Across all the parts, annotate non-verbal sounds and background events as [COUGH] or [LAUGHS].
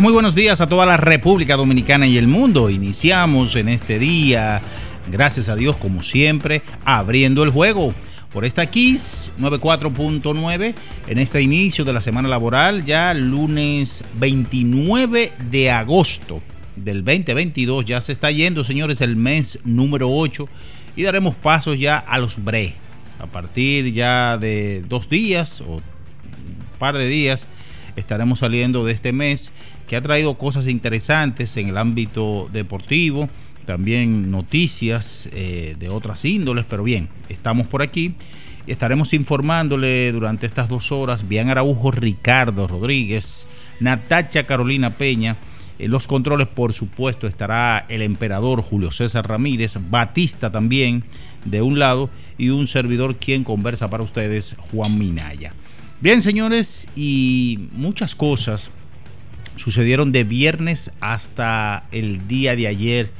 Muy buenos días a toda la República Dominicana y el mundo. Iniciamos en este día, gracias a Dios como siempre, abriendo el juego. Por esta Kiss 94.9 en este inicio de la semana laboral, ya lunes 29 de agosto del 2022. Ya se está yendo, señores, el mes número 8 y daremos pasos ya a los bre. A partir ya de dos días o un par de días estaremos saliendo de este mes que ha traído cosas interesantes en el ámbito deportivo, también noticias eh, de otras índoles, pero bien, estamos por aquí estaremos informándole durante estas dos horas, Bian Araujo, Ricardo Rodríguez, Natacha Carolina Peña, en los controles, por supuesto, estará el emperador Julio César Ramírez, Batista también, de un lado, y un servidor quien conversa para ustedes, Juan Minaya. Bien, señores, y muchas cosas sucedieron de viernes hasta el día de ayer,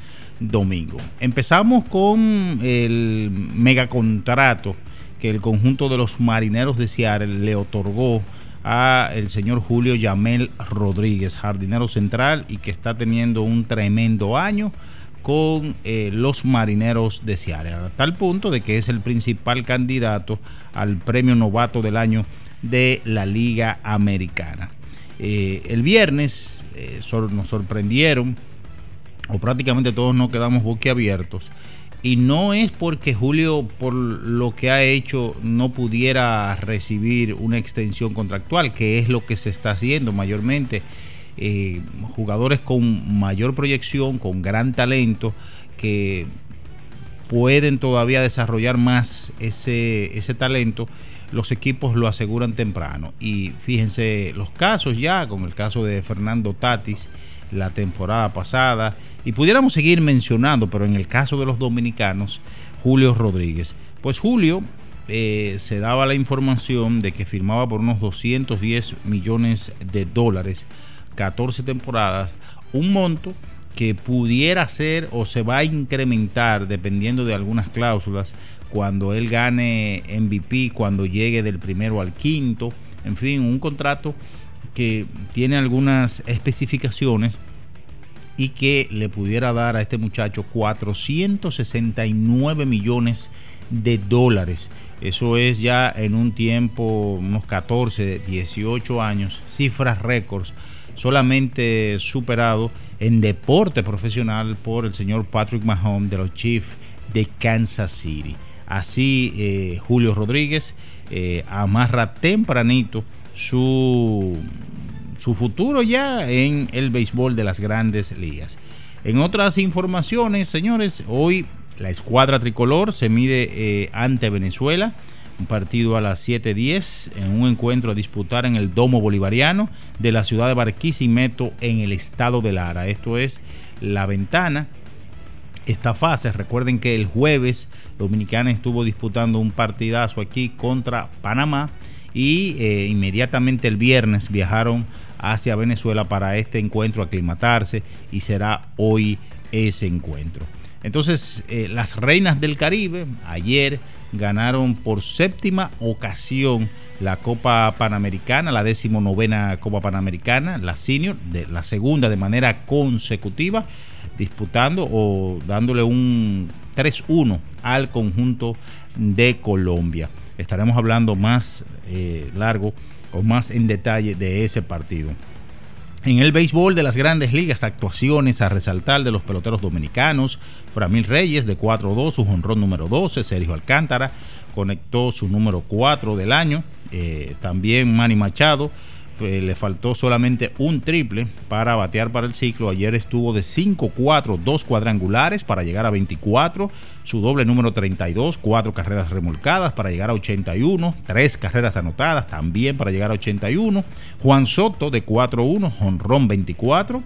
domingo. Empezamos con el megacontrato que el conjunto de los marineros de Seattle le otorgó a el señor Julio Yamel Rodríguez, jardinero central y que está teniendo un tremendo año con eh, los marineros de Seattle, a tal punto de que es el principal candidato al premio novato del año de la Liga Americana. Eh, el viernes eh, nos sorprendieron, o prácticamente todos nos quedamos boquiabiertos, y no es porque Julio, por lo que ha hecho, no pudiera recibir una extensión contractual, que es lo que se está haciendo mayormente. Eh, jugadores con mayor proyección, con gran talento, que pueden todavía desarrollar más ese, ese talento, los equipos lo aseguran temprano. Y fíjense los casos ya, con el caso de Fernando Tatis la temporada pasada, y pudiéramos seguir mencionando, pero en el caso de los dominicanos, Julio Rodríguez. Pues Julio eh, se daba la información de que firmaba por unos 210 millones de dólares, 14 temporadas, un monto que pudiera ser o se va a incrementar dependiendo de algunas cláusulas cuando él gane MVP, cuando llegue del primero al quinto, en fin, un contrato que tiene algunas especificaciones y que le pudiera dar a este muchacho 469 millones de dólares. Eso es ya en un tiempo, unos 14, 18 años, cifras récords, solamente superado en deporte profesional por el señor Patrick Mahomes de los Chiefs de Kansas City. Así, eh, Julio Rodríguez eh, amarra tempranito su, su futuro ya en el béisbol de las grandes ligas. En otras informaciones, señores, hoy la escuadra tricolor se mide eh, ante Venezuela un partido a las 7:10 en un encuentro a disputar en el Domo Bolivariano de la ciudad de Barquisimeto en el estado de Lara. Esto es la ventana. Esta fase, recuerden que el jueves Dominicana estuvo disputando un partidazo aquí contra Panamá y eh, inmediatamente el viernes viajaron hacia Venezuela para este encuentro aclimatarse y será hoy ese encuentro. Entonces, eh, las reinas del Caribe ayer ganaron por séptima ocasión la Copa Panamericana, la decimonovena Copa Panamericana, la senior, de, la segunda de manera consecutiva, disputando o dándole un 3-1 al conjunto de Colombia. Estaremos hablando más eh, largo o más en detalle de ese partido. En el béisbol de las grandes ligas, actuaciones a resaltar de los peloteros dominicanos. Framil Reyes de 4-2, su jonrón número 12. Sergio Alcántara conectó su número 4 del año. Eh, también Manny Machado eh, le faltó solamente un triple para batear para el ciclo. Ayer estuvo de 5-4, dos cuadrangulares para llegar a 24. Su doble número 32, cuatro carreras remolcadas para llegar a 81. Tres carreras anotadas también para llegar a 81. Juan Soto de 4-1, honrón 24.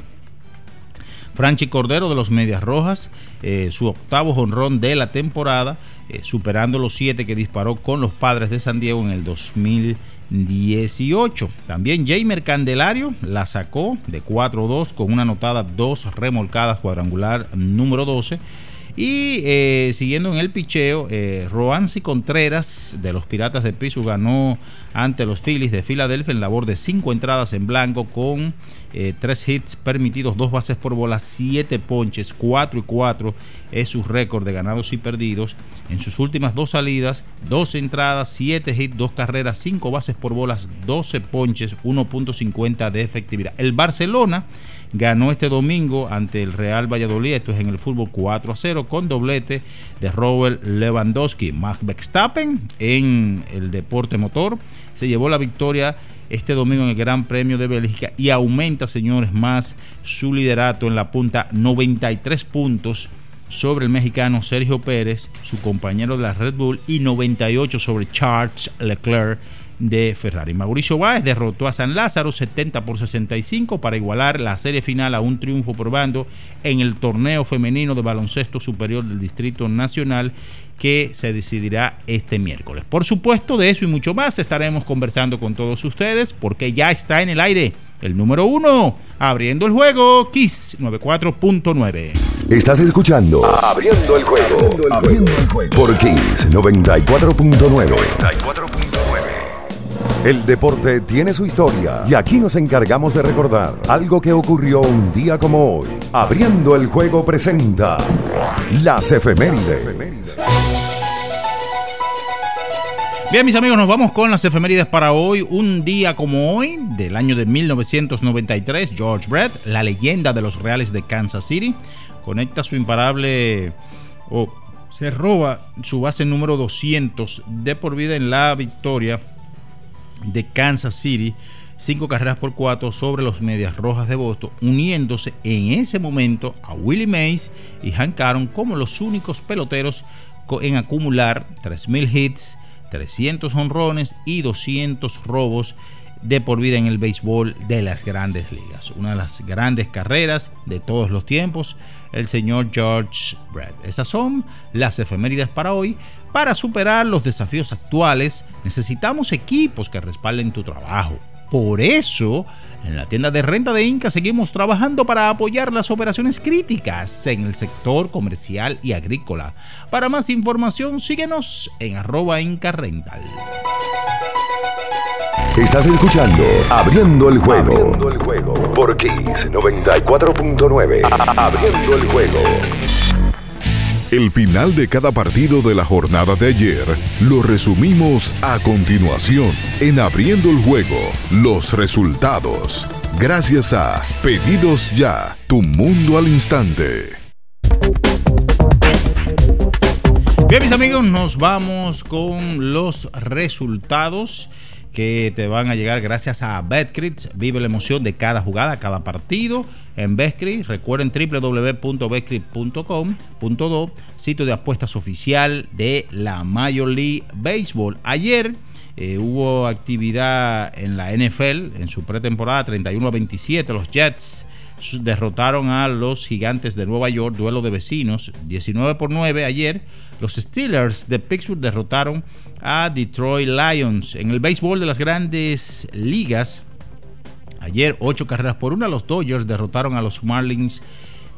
Franchi Cordero de los Medias Rojas, eh, su octavo honrón de la temporada, eh, superando los siete que disparó con los padres de San Diego en el 2000. 18. También Jamer Candelario la sacó de 4-2 con una anotada, dos remolcadas cuadrangular número 12. Y eh, siguiendo en el picheo, eh, Roansi Contreras de los Piratas de Piso ganó ante los Phillies de Filadelfia en labor de cinco entradas en blanco con eh, tres hits permitidos, dos bases por bola, siete ponches, 4 y 4 es su récord de ganados y perdidos. En sus últimas dos salidas, dos entradas, siete hits, dos carreras, cinco bases por bolas, 12 ponches, 1.50 de efectividad. El Barcelona ganó este domingo ante el Real Valladolid, esto es en el fútbol 4 a 0, con doblete de Robert Lewandowski. Max Verstappen en el deporte motor se llevó la victoria este domingo en el Gran Premio de Bélgica y aumenta, señores, más su liderato en la punta 93 puntos sobre el mexicano Sergio Pérez, su compañero de la Red Bull, y 98 sobre Charles Leclerc de Ferrari. Mauricio Báez derrotó a San Lázaro 70 por 65 para igualar la serie final a un triunfo por bando en el torneo femenino de baloncesto superior del Distrito Nacional que se decidirá este miércoles. Por supuesto, de eso y mucho más estaremos conversando con todos ustedes porque ya está en el aire el número uno, abriendo el juego, Kiss 94.9. Estás escuchando Abriendo el juego, abriendo el juego. por Kiss 94.9. El deporte tiene su historia y aquí nos encargamos de recordar algo que ocurrió un día como hoy. Abriendo el juego presenta las efemérides. Bien, mis amigos, nos vamos con las efemérides para hoy. Un día como hoy, del año de 1993, George Brett, la leyenda de los Reales de Kansas City, conecta su imparable o se roba su base número 200 de por vida en la victoria de Kansas City, cinco carreras por cuatro sobre los Medias Rojas de Boston, uniéndose en ese momento a Willie Mays y Hank Aaron como los únicos peloteros en acumular 3.000 hits, 300 honrones y 200 robos de por vida en el béisbol de las grandes ligas. Una de las grandes carreras de todos los tiempos, el señor George Brett. Esas son las efemérides para hoy. Para superar los desafíos actuales, necesitamos equipos que respalden tu trabajo. Por eso, en la tienda de renta de Inca seguimos trabajando para apoyar las operaciones críticas en el sector comercial y agrícola. Para más información, síguenos en arroba Inca Rental. Estás escuchando Abriendo el juego. Abriendo el juego. Por Kiss 94.9. Abriendo el juego. El final de cada partido de la jornada de ayer lo resumimos a continuación en Abriendo el juego. Los resultados. Gracias a Pedidos Ya, tu mundo al instante. Bien, mis amigos, nos vamos con los resultados que te van a llegar gracias a Betcrit. Vive la emoción de cada jugada, cada partido en Betcrit. Recuerden www.betcrit.com.do, sitio de apuestas oficial de la Major League Baseball. Ayer eh, hubo actividad en la NFL en su pretemporada 31 a 27. Los Jets derrotaron a los Gigantes de Nueva York, duelo de vecinos, 19 por 9 ayer. Los Steelers de Pittsburgh derrotaron a Detroit Lions. En el béisbol de las grandes ligas, ayer 8 carreras por 1, los Dodgers derrotaron a los Marlins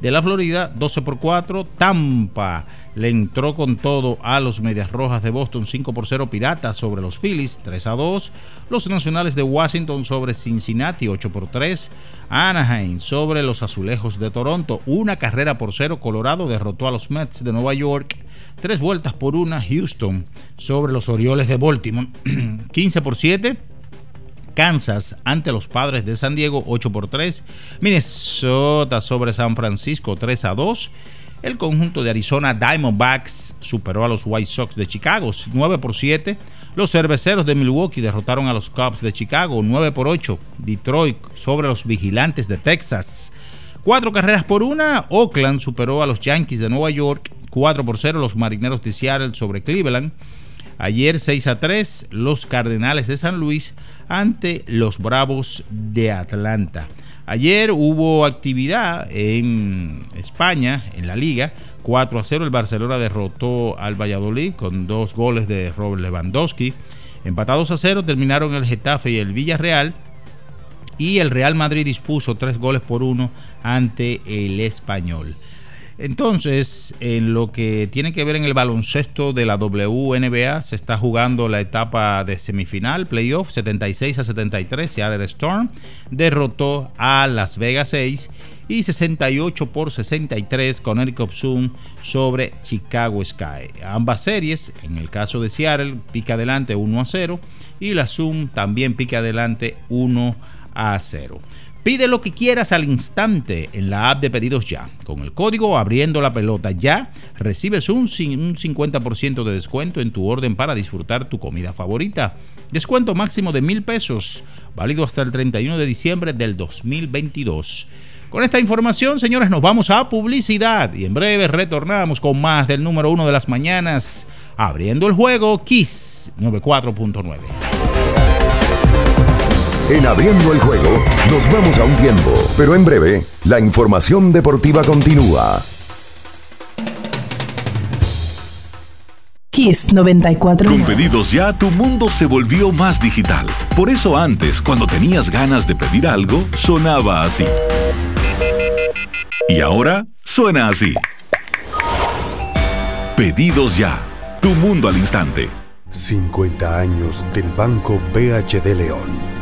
de la Florida, 12 por 4. Tampa le entró con todo a los Medias Rojas de Boston, 5 por 0. Piratas sobre los Phillies, 3 a 2. Los Nacionales de Washington sobre Cincinnati, 8 por 3. Anaheim sobre los Azulejos de Toronto, una carrera por 0. Colorado derrotó a los Mets de Nueva York, 3 vueltas por 1. Houston sobre los Orioles de Baltimore, [CLEARS THROAT] 15 por 7. Kansas ante los Padres de San Diego 8 por 3, Minnesota sobre San Francisco 3 a 2. El conjunto de Arizona Diamondbacks superó a los White Sox de Chicago 9 por 7. Los cerveceros de Milwaukee derrotaron a los Cubs de Chicago 9 por 8. Detroit sobre los Vigilantes de Texas. Cuatro carreras por una. Oakland superó a los Yankees de Nueva York 4 por 0. Los Marineros de Seattle sobre Cleveland. Ayer 6 a 3 los Cardenales de San Luis ante los Bravos de Atlanta. Ayer hubo actividad en España, en la liga. 4 a 0 el Barcelona derrotó al Valladolid con dos goles de Robert Lewandowski. Empatados a 0 terminaron el Getafe y el Villarreal. Y el Real Madrid dispuso tres goles por uno ante el Español. Entonces, en lo que tiene que ver en el baloncesto de la WNBA, se está jugando la etapa de semifinal, playoff, 76 a 73. Seattle Storm derrotó a Las Vegas 6 y 68 por 63 con Eric Zoom sobre Chicago Sky. Ambas series, en el caso de Seattle, pica adelante 1 a 0 y la Zoom también pica adelante 1 a 0. Pide lo que quieras al instante en la app de pedidos ya. Con el código abriendo la pelota ya recibes un, 50% de descuento en tu orden para disfrutar tu comida favorita. Descuento máximo de mil pesos, válido hasta el 31 de diciembre del 2022. Con esta información, señores, nos vamos a publicidad y en breve retornamos con más del número uno de las mañanas, abriendo el juego Kiss 94.9. En abriendo el juego, nos vamos a un tiempo, pero en breve, la información deportiva continúa. Kiss 94. Con pedidos ya, tu mundo se volvió más digital. Por eso antes, cuando tenías ganas de pedir algo, sonaba así. Y ahora suena así. Pedidos ya. Tu mundo al instante. 50 años del Banco BHD León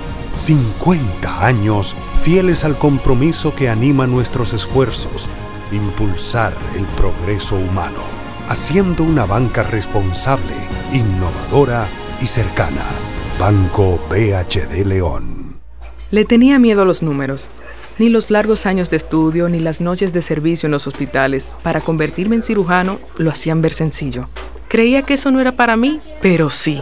50 años fieles al compromiso que anima nuestros esfuerzos, impulsar el progreso humano, haciendo una banca responsable, innovadora y cercana. Banco BHD León. Le tenía miedo a los números. Ni los largos años de estudio ni las noches de servicio en los hospitales para convertirme en cirujano lo hacían ver sencillo. Creía que eso no era para mí, pero sí.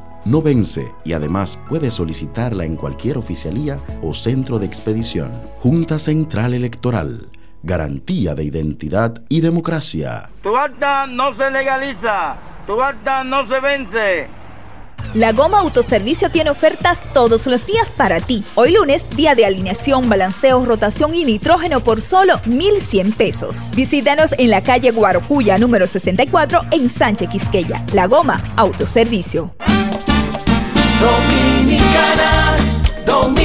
no vence y además puedes solicitarla en cualquier oficialía o centro de expedición. Junta Central Electoral. Garantía de identidad y democracia. Tu acta no se legaliza, tu acta no se vence. La Goma Autoservicio tiene ofertas todos los días para ti. Hoy lunes, día de alineación, balanceo, rotación y nitrógeno por solo 1,100 pesos. Visítanos en la calle Guarocuya, número 64, en Sánchez Quisqueya. La Goma Autoservicio.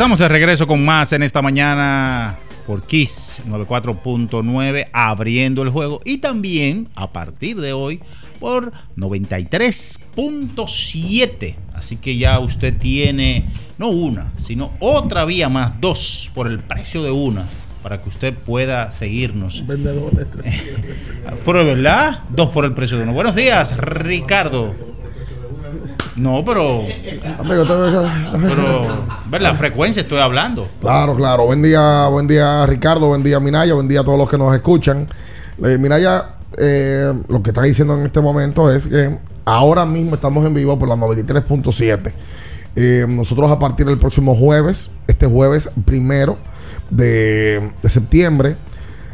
Estamos de regreso con más en esta mañana por Kiss 94.9 abriendo el juego y también a partir de hoy por 93.7. Así que ya usted tiene no una, sino otra vía más, dos por el precio de una para que usted pueda seguirnos. Vendedores. [LAUGHS] Pero verdad, dos por el precio de uno. Buenos días, Ricardo. No, pero. Amigo, Pero. Ver la frecuencia estoy hablando. Claro, claro. Buen día, buen día Ricardo, buen día Minaya, buen día a todos los que nos escuchan. Eh, Minaya, eh, lo que está diciendo en este momento es que ahora mismo estamos en vivo por la 93.7. Eh, nosotros a partir del próximo jueves, este jueves primero de, de septiembre,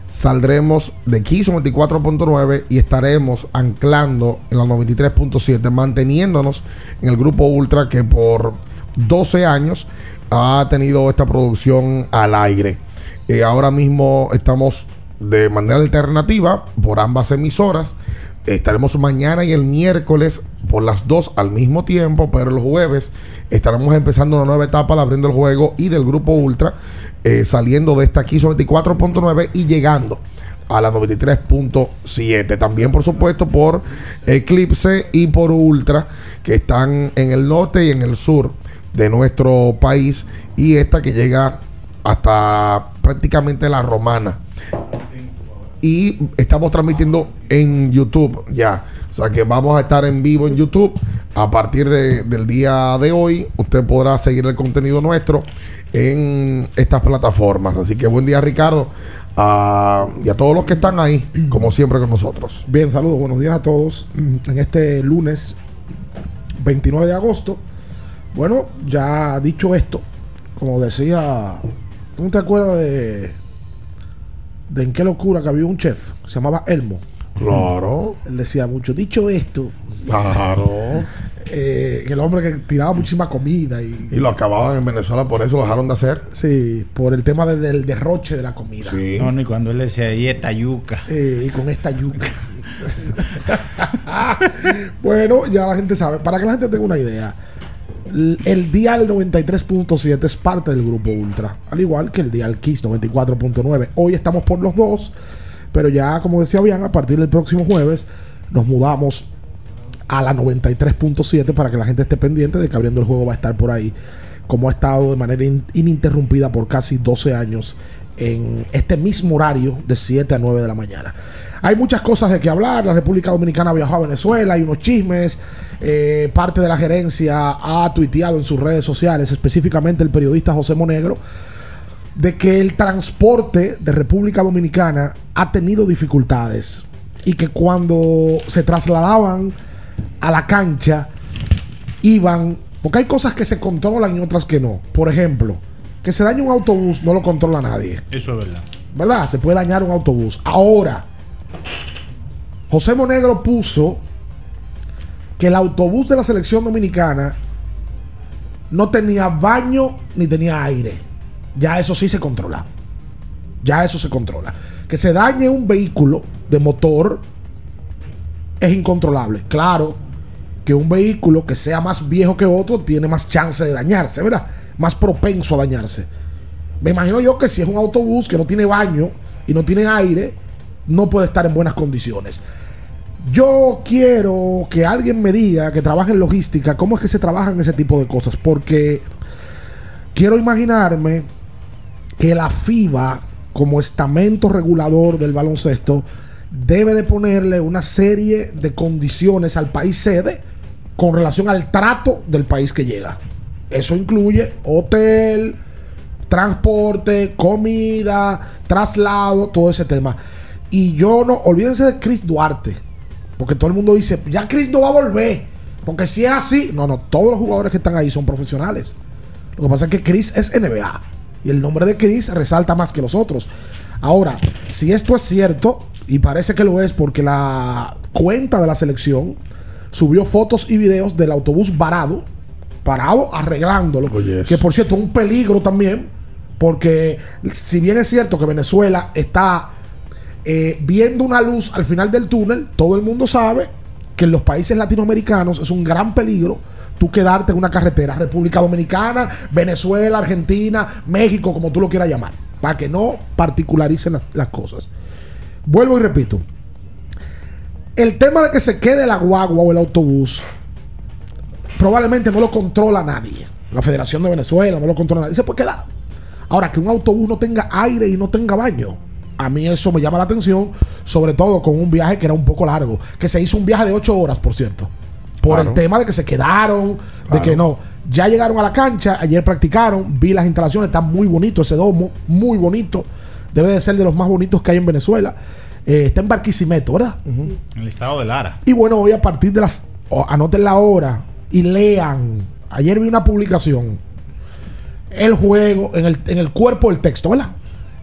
saldremos de Kiss 94.9 y estaremos anclando en la 93.7, manteniéndonos en el grupo Ultra que por 12 años ha tenido esta producción al aire. Eh, ahora mismo estamos de manera alternativa por ambas emisoras. Estaremos mañana y el miércoles por las dos al mismo tiempo, pero el jueves estaremos empezando una nueva etapa de abriendo el juego y del grupo Ultra, eh, saliendo de esta aquí 24.9 y llegando a la 93.7. También, por supuesto, por Eclipse y por Ultra, que están en el norte y en el sur de nuestro país. Y esta que llega hasta prácticamente la romana. Y estamos transmitiendo en YouTube ya. O sea que vamos a estar en vivo en YouTube a partir de- del día de hoy. Usted podrá seguir el contenido nuestro en estas plataformas. Así que buen día, Ricardo. Ah, y a todos los que están ahí, como siempre con nosotros. Bien, saludos, buenos días a todos. En este lunes 29 de agosto. Bueno, ya dicho esto, como decía, ¿tú no te acuerdas de, de en qué locura que había un chef? Se llamaba Elmo. Claro. Él decía mucho, dicho esto, Claro. [LAUGHS] eh, que el hombre que tiraba muchísima comida y, Y lo acababan en Venezuela, por eso lo dejaron de hacer. sí, por el tema de- del derroche de la comida. Sí. No, ni cuando él decía, y esta yuca. Eh, y con esta yuca. [LAUGHS] bueno, ya la gente sabe. Para que la gente tenga una idea, el Dial 93.7 es parte del grupo Ultra, al igual que el Dial Kiss 94.9. Hoy estamos por los dos, pero ya, como decía bien, a partir del próximo jueves nos mudamos a la 93.7 para que la gente esté pendiente de que abriendo el juego va a estar por ahí, como ha estado de manera in- ininterrumpida por casi 12 años en este mismo horario de 7 a 9 de la mañana. Hay muchas cosas de que hablar. La República Dominicana viajó a Venezuela, hay unos chismes. eh, parte de la gerencia ha tuiteado en sus redes sociales, específicamente el periodista José Monegro, de que el transporte de República Dominicana ha tenido dificultades y que cuando se trasladaban a la cancha iban, porque hay cosas que se controlan y otras que no. Por ejemplo, que se dañe un autobús no lo controla nadie, Eso es verdad. ¿verdad? Se puede dañar un autobús. Ahora, José Monegro puso que el autobús de la selección dominicana no tenía baño ni tenía aire. Ya eso sí se controla. Ya eso se controla. Que se dañe un vehículo de motor es incontrolable. Claro que un vehículo que sea más viejo que otro tiene más chance de dañarse, ¿verdad? Más propenso a dañarse. Me imagino yo que si es un autobús que no tiene baño y no tiene aire, no puede estar en buenas condiciones. Yo quiero que alguien me diga que trabaja en logística, cómo es que se trabajan ese tipo de cosas, porque quiero imaginarme que la FIBA, como estamento regulador del baloncesto, debe de ponerle una serie de condiciones al país sede con relación al trato del país que llega. Eso incluye hotel, transporte, comida, traslado, todo ese tema. Y yo no, olvídense de Chris Duarte, porque todo el mundo dice, ya Chris no va a volver, porque si es así, no, no, todos los jugadores que están ahí son profesionales. Lo que pasa es que Chris es NBA y el nombre de Chris resalta más que los otros. Ahora, si esto es cierto, y parece que lo es porque la cuenta de la selección subió fotos y videos del autobús varado, parado arreglándolo, que por cierto, un peligro también, porque si bien es cierto que Venezuela está eh, viendo una luz al final del túnel, todo el mundo sabe que en los países latinoamericanos es un gran peligro tú quedarte en una carretera, República Dominicana, Venezuela, Argentina, México, como tú lo quieras llamar, para que no particularicen las, las cosas. Vuelvo y repito, el tema de que se quede la guagua o el autobús probablemente no lo controla nadie. La Federación de Venezuela no lo controla nadie. Se puede quedar. Ahora, que un autobús no tenga aire y no tenga baño, a mí eso me llama la atención, sobre todo con un viaje que era un poco largo, que se hizo un viaje de 8 horas, por cierto. Por Claro. el tema de que se quedaron, de que no. Ya llegaron a la cancha, ayer practicaron, vi las instalaciones, está muy bonito ese domo, muy bonito. Debe de ser de los más bonitos que hay en Venezuela. Eh, está en Barquisimeto, ¿verdad? En el estado de Lara. Y bueno, hoy a partir de las. anoten la hora y lean. Ayer vi una publicación. El juego, en el, en el cuerpo del texto, ¿verdad?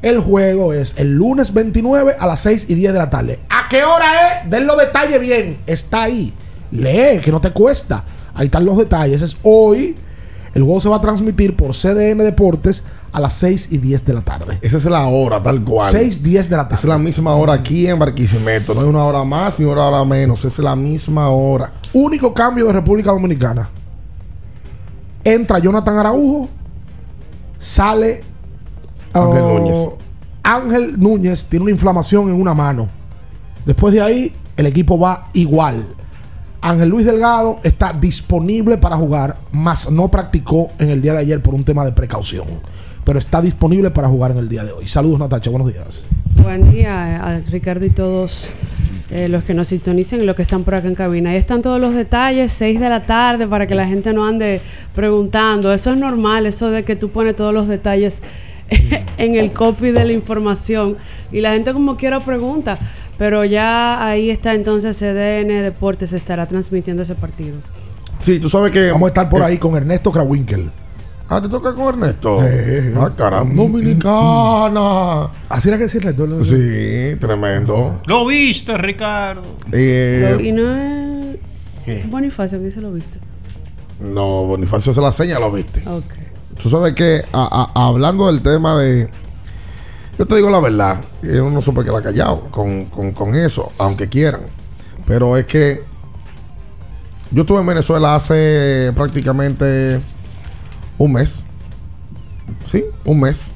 El juego es el lunes 29 a las 6 y 10 de la tarde. ¿A qué hora es? Den los detalles bien. Está ahí. Lee, que no te cuesta. Ahí están los detalles. Es hoy. El juego se va a transmitir por CDN Deportes a las 6 y 10 de la tarde. Esa es la hora, tal cual. 6, 10 de la tarde. Es la misma hora aquí en Barquisimeto. No es una hora más ni una hora menos. Es la misma hora. Único cambio de República Dominicana. Entra Jonathan Araujo, sale Ángel oh, Núñez. Ángel Núñez tiene una inflamación en una mano. Después de ahí, el equipo va igual. Ángel Luis Delgado está disponible para jugar, más no practicó en el día de ayer por un tema de precaución. Pero está disponible para jugar en el día de hoy. Saludos, Natacha. Buenos días. Buen día a Ricardo y todos eh, los que nos sintonicen y los que están por acá en cabina. Ahí están todos los detalles, 6 de la tarde, para que la gente no ande preguntando. Eso es normal, eso de que tú pones todos los detalles [LAUGHS] en el copy de la información y la gente como quiera pregunta. Pero ya ahí está entonces CDN Deportes estará transmitiendo ese partido. Sí, tú sabes que. Vamos a estar por eh, ahí con Ernesto Krawinkel. Ah, te toca con Ernesto. Eh, ah, caramba. Dominicana. Así era que decirle. Sí, tremendo. Lo viste, Ricardo. Eh, Lo- y no es ¿Qué? Bonifacio que se lo viste. no, Bonifacio se la seña, lo viste. Ok. Tú sabes que a- a- hablando del tema de. Yo te digo la verdad, que uno no se puede quedar callado con, con- con eso, aunque quieran. Pero es que yo estuve en Venezuela hace prácticamente un mes. Sí, un mes.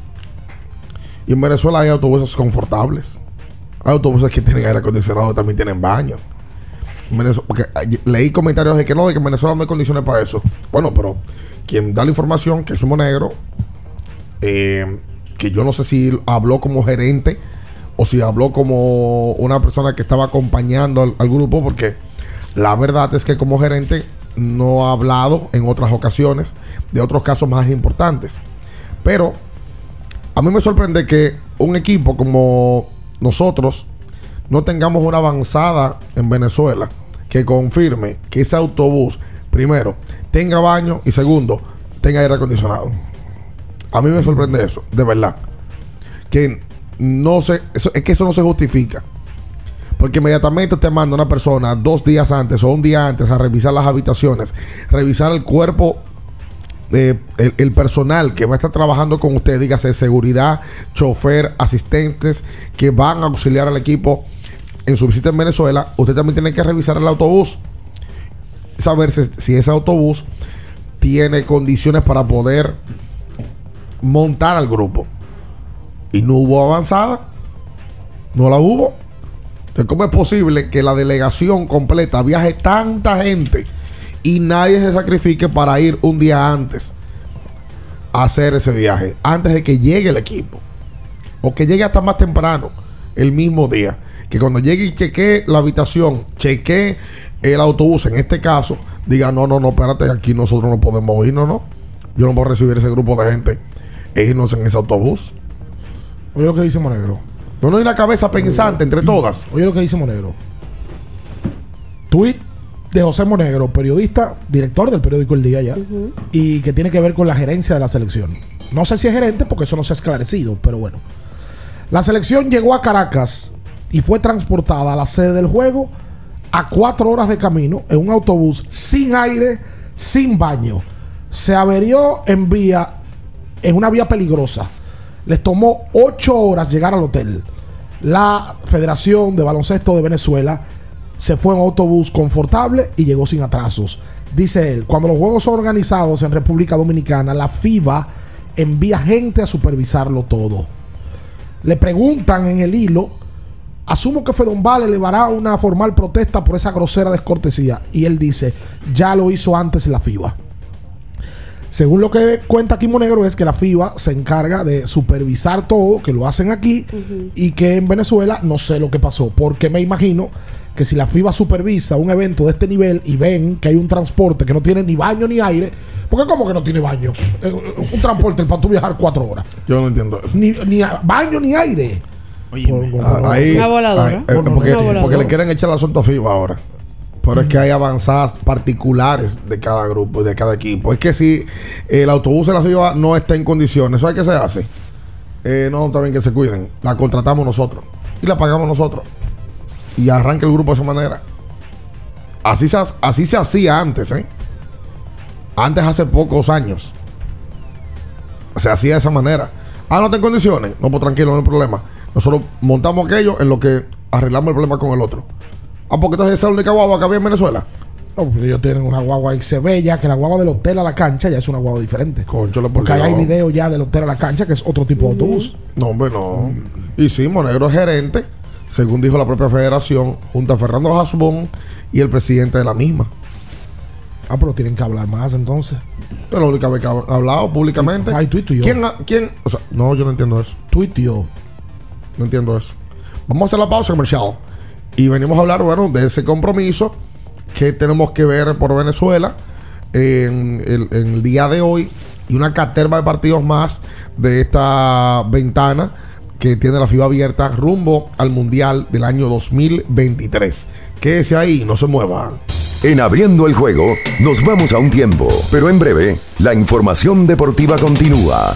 Y en Venezuela hay autobuses confortables. Hay autobuses que tienen aire acondicionado, también tienen baño. Porque leí comentarios de que no, de que en Venezuela no hay condiciones para eso. Bueno, pero quien da la información, que es Sumo Negro, eh, que yo no sé si habló como gerente o si habló como una persona que estaba acompañando al grupo, porque la verdad es que como gerente no ha hablado en otras ocasiones de otros casos más importantes. Pero a mí me sorprende que un equipo como nosotros no tengamos una avanzada en Venezuela que confirme que ese autobús, primero, tenga baño y segundo, tenga aire acondicionado. A mí me sorprende eso, de verdad. Que no se, eso, es que eso no se justifica. Porque inmediatamente te manda una persona dos días antes o un día antes a revisar las habitaciones, revisar el cuerpo, eh, el, personal que va a estar trabajando con usted, dígase seguridad, chofer, asistentes que van a auxiliar al equipo en su visita en Venezuela. Usted también tiene que revisar el autobús, saber si ese autobús tiene condiciones para poder montar al grupo. Y no hubo avanzada. No la hubo. ¿Cómo es posible que la delegación completa viaje tanta gente y nadie se sacrifique para ir un día antes a hacer ese viaje? Antes de que llegue el equipo. O que llegue hasta más temprano, el mismo día. Que cuando llegue y chequee la habitación, chequee el autobús, en este caso, diga, no, no, no, espérate, aquí nosotros no podemos irnos, no. Yo no puedo recibir ese grupo de gente e irnos en ese autobús. Oye lo que dice Monegro. No, no hay una cabeza pensante entre todas. Oye lo que dice Monegro. Tweet de José Monegro, periodista, director del periódico El Día ya, y que tiene que ver con la gerencia de la selección. No sé si es gerente porque eso no se ha esclarecido, pero bueno. La selección llegó a Caracas y fue transportada a la sede del juego a cuatro horas de camino en un autobús sin aire, sin baño. Se averió en vía, en una vía peligrosa. Les tomó ocho horas llegar al hotel. La Federación de Baloncesto de Venezuela se fue en autobús confortable y llegó sin atrasos. Dice él, cuando los juegos son organizados en República Dominicana, la FIBA envía gente a supervisarlo todo. Le preguntan en el hilo, asumo que Fedon Vale elevará una formal protesta por esa grosera descortesía. Y él dice, ya lo hizo antes la FIBA. Según lo que cuenta aquí Monegro es que la FIBA se encarga de supervisar todo, que lo hacen aquí y que en Venezuela no sé lo que pasó, porque me imagino que si la FIBA supervisa un evento de este nivel y ven que hay un transporte que no tiene ni baño ni aire, porque como que no tiene baño, Eh, un transporte para tú viajar cuatro horas, Yo no entiendo eso. ni, ni baño ni aire. Por- Ah, ahí, Una voladora. ahí, eh, Una porque, voladora. porque le quieren echar el asunto a FIBA ahora. Pero es que hay avanzadas particulares de cada grupo y de cada equipo. Es que si el autobús de la FIBA no está en condiciones, ¿eso es qué se hace? Eh, no, también que se cuiden. La contratamos nosotros y la pagamos nosotros. Y arranca el grupo de esa manera. Así se, así se hacía antes, ¿eh? Antes, hace pocos años. se hacía de esa manera. Ah, no está en condiciones. No, pues tranquilo, no hay problema. Nosotros montamos aquello en lo que arreglamos el problema con el otro. Ah, porque entonces esa es la única guagua que había en Venezuela. No, pues ellos tienen una guagua XC bella, que la guagua del hotel a la cancha ya es una guagua diferente. Concho, Porque ahí hay no. video ya del hotel a la cancha, que es otro tipo de autobús. No, hombre, no. Y sí, Monegro es gerente, según dijo la propia federación, junto a Fernando Hasbón y el presidente de la misma. Ah, pero tienen que hablar más entonces. Es la única vez que han hablado públicamente. Ay, tuiteo. ¿Quién, ha- ¿Quién? O sea, no, yo no entiendo eso. Tuiteo. No entiendo eso. Vamos a hacer la pausa comercial. Y venimos a hablar, bueno, de ese compromiso que tenemos que ver por Venezuela en el, en el día de hoy y una caterva de partidos más de esta ventana que tiene la FIBA abierta rumbo al Mundial del año 2023. Quédese ahí, no se mueva. En abriendo el juego, nos vamos a un tiempo, pero en breve, la información deportiva continúa.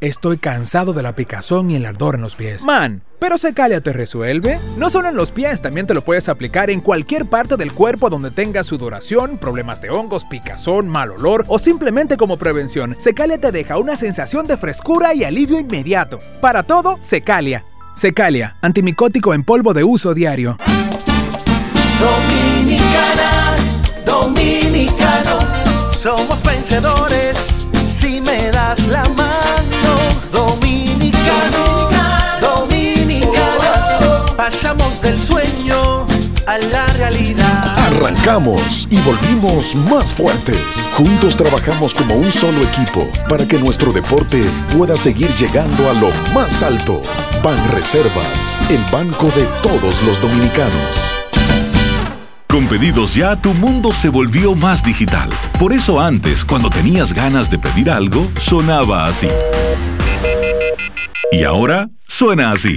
estoy cansado de la picazón y el ardor en los pies. Man, pero Secalia te resuelve. No solo en los pies, también te lo puedes aplicar en cualquier parte del cuerpo donde tengas sudoración, problemas de hongos, picazón, mal olor o simplemente como prevención. Secalia te deja una sensación de frescura y alivio inmediato. Para todo, Secalia. Secalia, antimicótico en polvo de uso diario. Dominicana, dominicano, somos vencedores si me das la del sueño a la realidad. Arrancamos y volvimos más fuertes. Juntos trabajamos como un solo equipo para que nuestro deporte pueda seguir llegando a lo más alto. Ban Reservas, el banco de todos los dominicanos. Con pedidos ya, tu mundo se volvió más digital. Por eso antes, cuando tenías ganas de pedir algo, sonaba así. Y ahora suena así.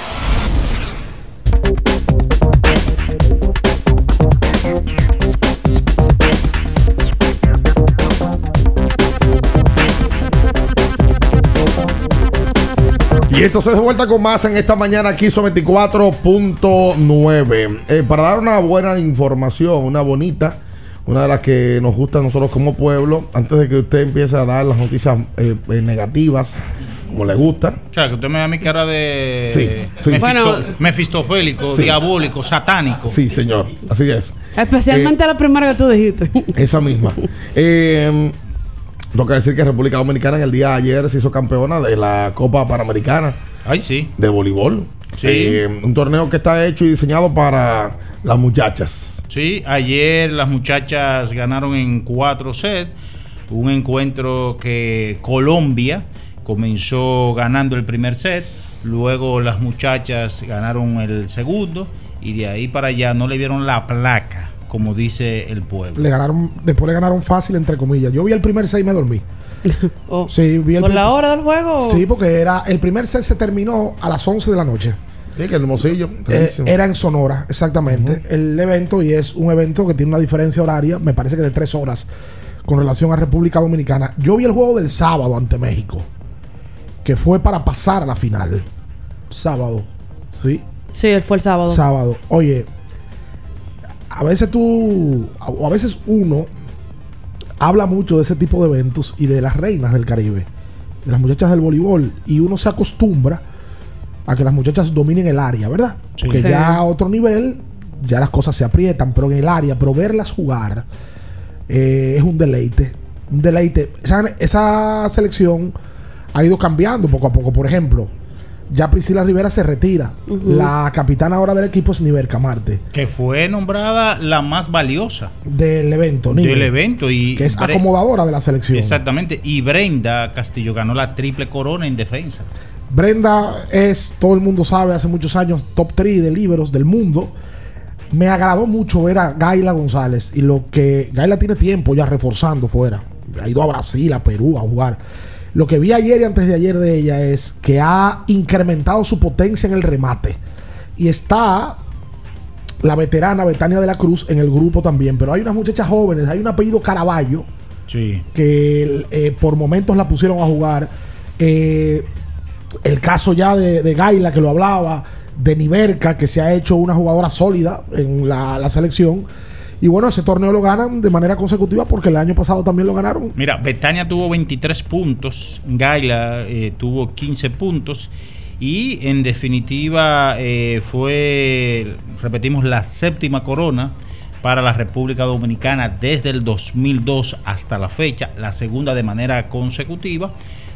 Y entonces de vuelta con más en esta mañana aquí son 24.9. Eh, para dar una buena información, una bonita, una de las que nos gusta a nosotros como pueblo, antes de que usted empiece a dar las noticias eh, eh, negativas, como le gusta. O sea, que usted me da mi cara de Sí, sí. mefisto- Bueno. mefistofélico, Sí. diabólico, satánico. Sí, señor, así es. Especialmente la primera que tú dijiste. Esa misma. Eh, [LAUGHS] toca decir que República Dominicana en el día de ayer se hizo campeona de la Copa Panamericana. Ay, sí. De voleibol. Sí. Eh, un torneo que está hecho y diseñado para las muchachas. Sí, ayer las muchachas ganaron en cuatro sets. Un encuentro que Colombia comenzó ganando el primer set. Luego las muchachas ganaron el segundo. Y de ahí para allá no le vieron la placa, como dice el pueblo. Le ganaron, después le ganaron fácil, entre comillas. Yo vi el primer set y me dormí. [LAUGHS] Sí, vi el ¿Por la hora del juego? Sí, porque era el primer set se terminó a las 11 de la noche. Sí, que hermosillo. Eh, era en Sonora, exactamente. El evento, y es un evento que tiene una diferencia horaria, me parece que de tres horas, con relación a República Dominicana. Yo vi el juego del sábado ante México, que fue para pasar a la final. Sábado, ¿sí? Sí, él fue el sábado. Sábado. Oye, a veces tú, o a veces uno habla mucho de ese tipo de eventos y de las reinas del Caribe, de las muchachas del voleibol, y uno se acostumbra a que las muchachas dominen el área, ¿verdad? Sí. Porque Sí. ya a otro nivel, ya las cosas se aprietan, pero en el área, pero verlas jugar eh, es un deleite. Un deleite. Esa, esa selección ha ido cambiando poco a poco. Por ejemplo, ya Priscila Rivera se retira. La capitana ahora del equipo es Niver Camarte. Que fue nombrada la más valiosa Del evento, Niver, del evento. y Que es Bre- acomodadora de la selección. Exactamente. Y Brenda Castillo ganó la triple corona en defensa. Brenda es, todo el mundo sabe, hace muchos años, top 3 de líberos del mundo. Me agradó mucho ver a Gaila González y lo que Gaila tiene tiempo ya reforzando fuera. Ha ido a Brasil, a Perú a jugar. Lo que vi ayer y antes de ayer de ella es que ha incrementado su potencia en el remate. Y está la veterana Betania de la Cruz en el grupo también. Pero hay unas muchachas jóvenes, hay un apellido Caraballo Sí. que eh, por momentos la pusieron a jugar. Eh, el caso ya de, de Gaila, que lo hablaba, de Niverca, que se ha hecho una jugadora sólida en la, la selección. Y bueno, ese torneo lo ganan de manera consecutiva porque el año pasado también lo ganaron. Mira, Betania tuvo 23 puntos, Gaila eh, tuvo 15 puntos y en definitiva eh, fue, repetimos, la séptima corona para la República Dominicana desde el 2002 hasta la fecha, la segunda de manera consecutiva.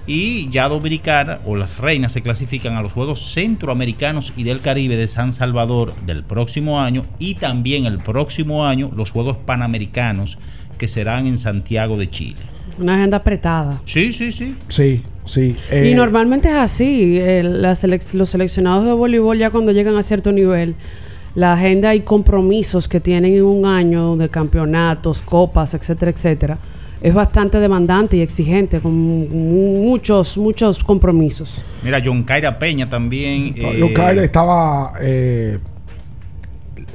Y ya Dominicana o las reinas se clasifican a los Juegos Centroamericanos y del Caribe de San Salvador del próximo año y también el próximo año los Juegos Panamericanos que serán en Santiago de Chile. Una agenda apretada. Sí, sí, sí. Sí, sí. y normalmente es así. selec- los seleccionados de voleibol ya cuando llegan a cierto nivel, la agenda y compromisos que tienen en un año de campeonatos, copas, etcétera, etcétera, es bastante demandante y exigente con mu- muchos, muchos compromisos. Mira, John Kaira Peña también. eh, Yo Kyle estaba, eh,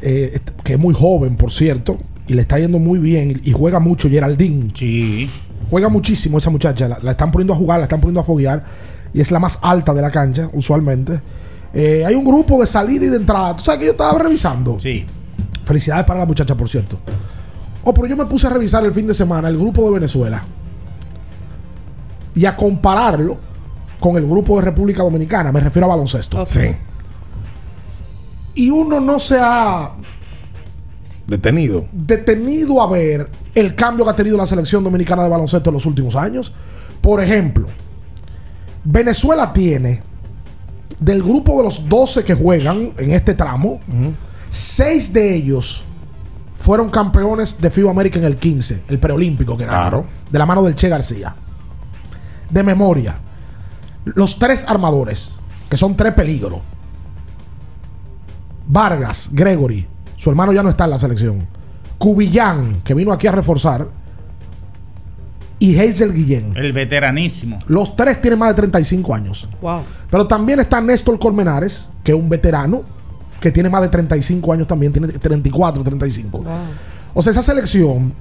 eh, que es muy joven, por cierto, y le está yendo muy bien y juega mucho Geraldine. Sí. Juega muchísimo esa muchacha, la, la están poniendo a jugar, la están poniendo a foguear y es la más alta de la cancha, usualmente. Eh, hay un grupo de salida y de entrada. ¿Tú sabes que yo estaba revisando? Sí. Felicidades para la muchacha, por cierto. Oh, pero yo me puse a revisar el fin de semana el grupo de Venezuela y a compararlo con el grupo de República Dominicana. Me refiero a baloncesto. Sí. Y uno no se ha Detenido. detenido a ver el cambio que ha tenido la selección dominicana de baloncesto en los últimos años. Por ejemplo, Venezuela tiene del grupo de los 12 que juegan en este tramo, seis de ellos fueron campeones de FIBA América en el 15, el preolímpico que ganaron, de la mano del Che García. De memoria, los tres armadores, que son tres peligros. Vargas, Gregory, su hermano ya no está en la selección. Cubillán, que vino aquí a reforzar. Y Hazel Guillén. El veteranísimo. Los tres tienen más de 35 años. Wow. Pero también está Néstor Colmenares, que es un veterano, que tiene más de 35 años también, tiene 34, 35. O sea, esa selección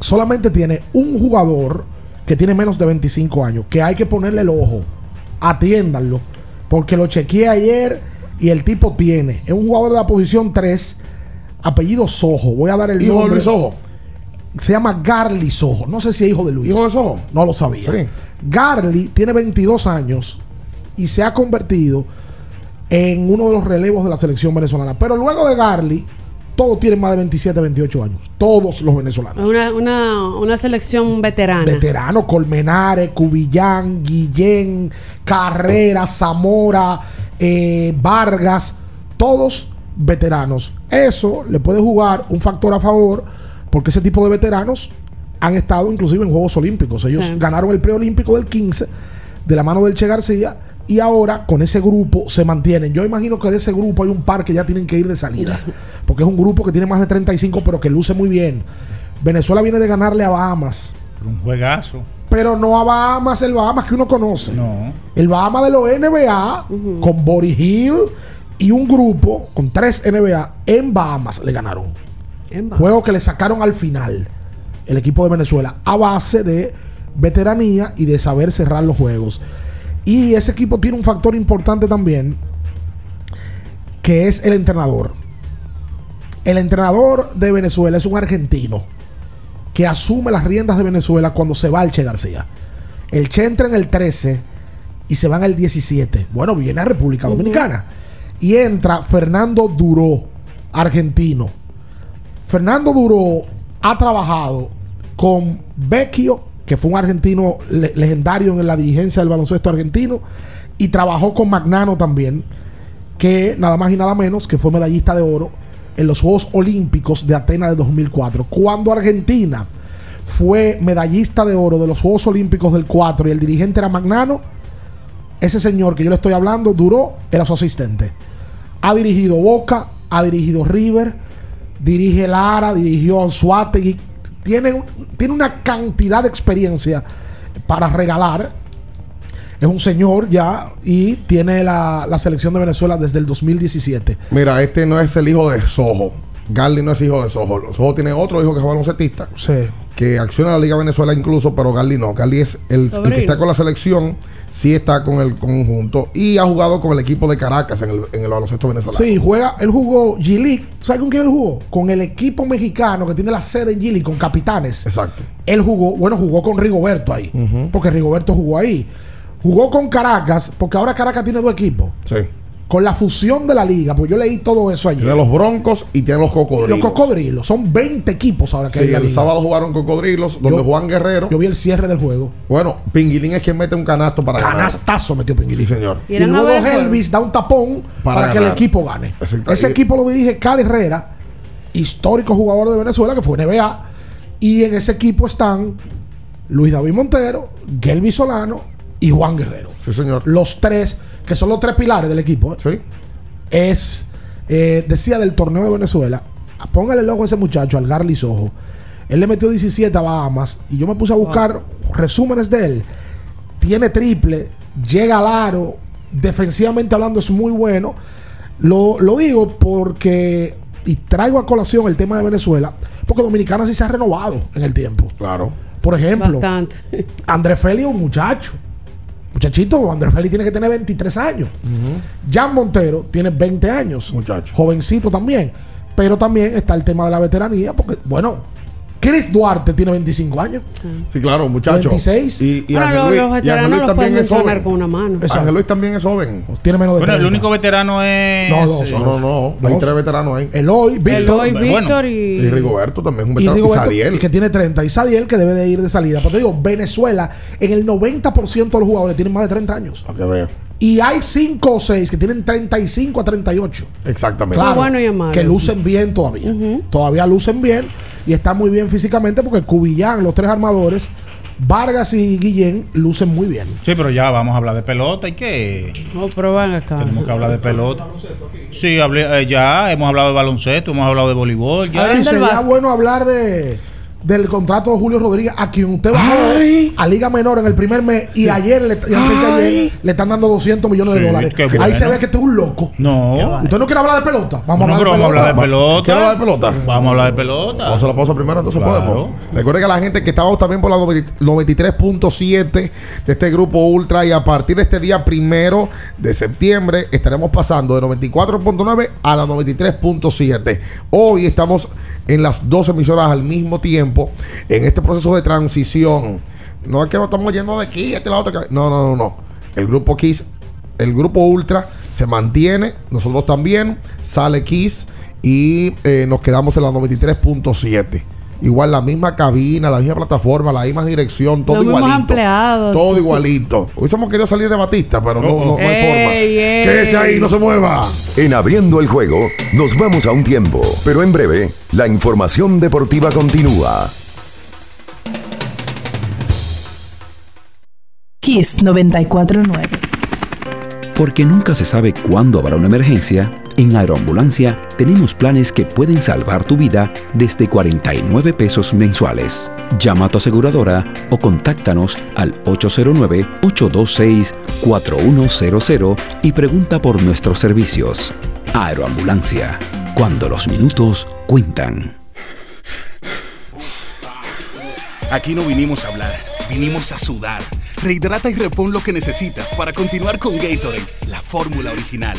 solamente tiene un jugador que tiene menos de 25 años, que hay que ponerle el ojo, atiéndanlo, porque lo chequeé ayer y el tipo tiene, es un jugador de la posición 3, apellido Sojo, voy a dar el ¿Hijo de nombre. Luis Sojo? Se llama Garly Sojo, no sé si es hijo de Luis. ¿Hijo de Sojo? No lo sabía. Sí. Garly tiene 22 años y se ha convertido en uno de los relevos de la selección venezolana. Pero luego de Garly, todos tienen más de 27, 28 años. Todos los venezolanos. Una, una, una selección veterana. Veteranos, Colmenares, Cubillán, Guillén, Carrera, Zamora, eh, Vargas, todos veteranos. Eso le puede jugar un factor a favor porque ese tipo de veteranos han estado inclusive en Juegos Olímpicos. Ellos Sí. ganaron el preolímpico del 15 de la mano del Che García y ahora con ese grupo se mantienen. Yo imagino que de ese grupo hay un par que ya tienen que ir de salida porque es un grupo que tiene más de 35 pero que luce muy bien. Venezuela viene de ganarle a Bahamas. Pero un juegazo. Pero no a Bahamas, el Bahamas que uno conoce. No. El Bahamas de los NBA, con Boris Hill y un grupo con tres NBA en Bahamas le ganaron. En Bahamas. Juego que le sacaron al final el equipo de Venezuela a base de veteranía y de saber cerrar los juegos. Y ese equipo tiene un factor importante también, que es el entrenador. El entrenador de Venezuela es un argentino que asume las riendas de Venezuela cuando se va el Che García. El Che entra en el 13 y se va en el 17. Bueno, viene a República Dominicana. Y entra Fernando Duró, argentino. Fernando Duró ha trabajado con Vecchio, que fue un argentino le- legendario en la dirigencia del baloncesto argentino, y trabajó con Magnano también, que nada más y nada menos que fue medallista de oro en los Juegos Olímpicos de Atenas de 2004. Cuando Argentina fue medallista de oro de los Juegos Olímpicos del 4 y el dirigente era Magnano, ese señor que yo le estoy hablando, Duró, era su asistente. Ha dirigido Boca, ha dirigido River, dirige Lara, dirigió Anzuategui. Tiene, tiene una cantidad de experiencia para regalar. Es un señor ya y tiene la, la selección de Venezuela desde el 2017. Mira, este no es el hijo de Sojo. Garly no es hijo de Sojo. Sojo tiene otro hijo que es baloncetista. Que acciona la Liga Venezuela incluso, pero Garly no. Garly es el, el que está con la selección, sí está con el conjunto y ha jugado con el equipo de Caracas en el, en el baloncesto venezolano. Sí, juega, él jugó G-League. ¿Sabes con quién él jugó? Con el equipo mexicano que tiene la sede en G-League, con capitanes. Exacto. Él jugó, bueno, jugó con Rigoberto ahí. Porque Rigoberto jugó ahí. Jugó con Caracas, porque ahora Caracas tiene dos equipos. Sí. Con la fusión de la liga, pues yo leí todo eso ayer. Tiene los Broncos y tiene los Cocodrilos. Los cocodrilos. Son 20 equipos ahora que hay Sí, en la el liga. sábado jugaron Cocodrilos, donde Yo- Juan Guerrero. Yo vi el cierre del juego. Bueno, Pinguilín es quien mete un canasto para ganar. Canastazo metió Pinguilín. Sí, señor. Y, ¿Quieren luego? Elvis da un tapón Para para, que el equipo gane. Exacto. Ese Y- equipo lo dirige Cal Herrera, histórico jugador de Venezuela que fue NBA. Y en ese equipo están Luis David Montero, Gelby Solano y Juan Guerrero. Sí, señor. Los tres, que son los tres pilares del equipo. ¿eh? Sí. Es, eh, decía del torneo de Venezuela, póngale el ojo a ese muchacho, al Garly Sojo. Él le metió 17 a Bahamas y yo me puse a buscar resúmenes de él. Tiene triple, llega al aro, defensivamente hablando es muy bueno. Lo, lo digo porque, y traigo a colación el tema de Venezuela, porque Dominicana sí se ha renovado en el tiempo. Claro. Por ejemplo, Bastante. Andrés Feli es un muchacho. Muchachito, Andrés Feli tiene que tener 23 años. Jan Montero tiene 20 años. Muchacho. Jovencito también. Pero también está el tema de la veteranía, porque, bueno, Chris Duarte tiene 25 años. Sí, claro, muchacho. 26. Y, y Ángel Luis, los y Ángel Luis los también pueden es joven. mencionar con una mano. Ángel Luis también es joven. Tiene menos de Bueno, el 30. único veterano es. No, dos, No, no, no. Hay tres veteranos ahí. Eloy, Víctor. Eloy, Víctor y... Y Rigoberto también es un Y veterano. Y, Rigoberto, Sadiel. que tiene 30. Y Sadiel, que debe de ir de salida. Pero te digo, Venezuela, en el 90% de los jugadores tienen más de 30 años. Para que vea. Y hay 5 o 6 que tienen 35 a 38. Exactamente. Claro, bueno y amable. que lucen bien todavía. Todavía lucen bien y están muy bien físicamente porque Cubillán, los tres armadores, Vargas y Guillén lucen muy bien. Sí, pero ya vamos a hablar de pelota. ¿Y qué? No, pero ven acá. Tenemos que hablar de pelota. Sí, hablé- eh, ya hemos hablado de baloncesto, hemos hablado de voleibol. Ya. Sí, sería bueno hablar de del contrato de Julio Rodríguez, a quien usted bajó a Liga Menor en el primer mes y ayer le, y antes de ayer le están dando 200 millones de dólares. Ahí bueno. se ve que este es un loco. No. ¿Usted no quiere hablar de pelota? Vamos No, a pero hablar vamos a hablar de de pelota. ¿Quiere hablar de pelota? Vamos a hablar de pelota. Vamos a la pausa primero, entonces Claro. podemos. Recuerde que la gente que estamos también por la 93.7 de este grupo Ultra y a partir de este día primero de septiembre estaremos pasando de 94.9 a la 93.7. Hoy estamos en las dos emisoras al mismo tiempo en este proceso de transición. No es que nos estamos yendo de aquí, este lado, no, no, no, no. El grupo Kiss, el grupo Ultra se mantiene, nosotros también, sale Kiss y eh, nos quedamos en la 93.7. Igual la misma cabina, la misma plataforma, la misma dirección, todo Los igualito. empleados. Todo igualito. Hubiésemos querido salir de Batista, pero no, no, no hay Ey, forma. ey. Quédese ahí, no se mueva. En abriendo el juego, nos vamos a un tiempo, pero en breve, la información deportiva continúa. Kiss 949. Porque nunca se sabe cuándo habrá una emergencia, en Aeroambulancia tenemos planes que pueden salvar tu vida desde 49 pesos mensuales. Llama a tu aseguradora o contáctanos al 809-826-4100 y pregunta por nuestros servicios. Aeroambulancia, cuando los minutos cuentan. Aquí no vinimos a hablar, vinimos a sudar. Rehidrata y repon lo que necesitas para continuar con Gatorade, la fórmula original.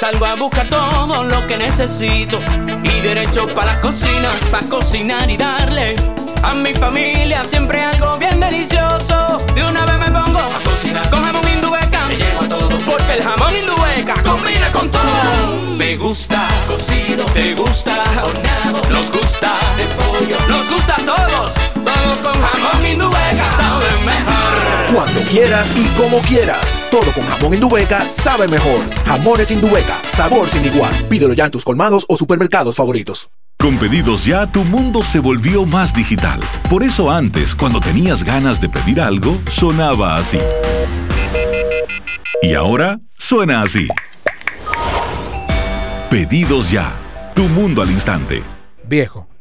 salgo a buscar todo lo que necesito y derecho para la cocina, para cocinar y darle a mi familia siempre algo bien delicioso. De una vez me pongo a cocinar con jamón indubeca, me llevo a todo porque el jamón indubeca combina con todo. Me gusta cocido, te gusta horneado, nos gusta de pollo, nos gusta a todos. Todo con jamón indubeca sabe mejor. Cuando quieras y como quieras. Todo con jamón Indubeca sabe mejor. Jamones Indubeca, sabor sin igual. Pídelo ya en tus colmados o supermercados favoritos. Con pedidos ya, tu mundo se volvió más digital. Por eso antes, cuando tenías ganas de pedir algo, sonaba así. Y ahora suena así. Pedidos ya, tu mundo al instante. Viejo,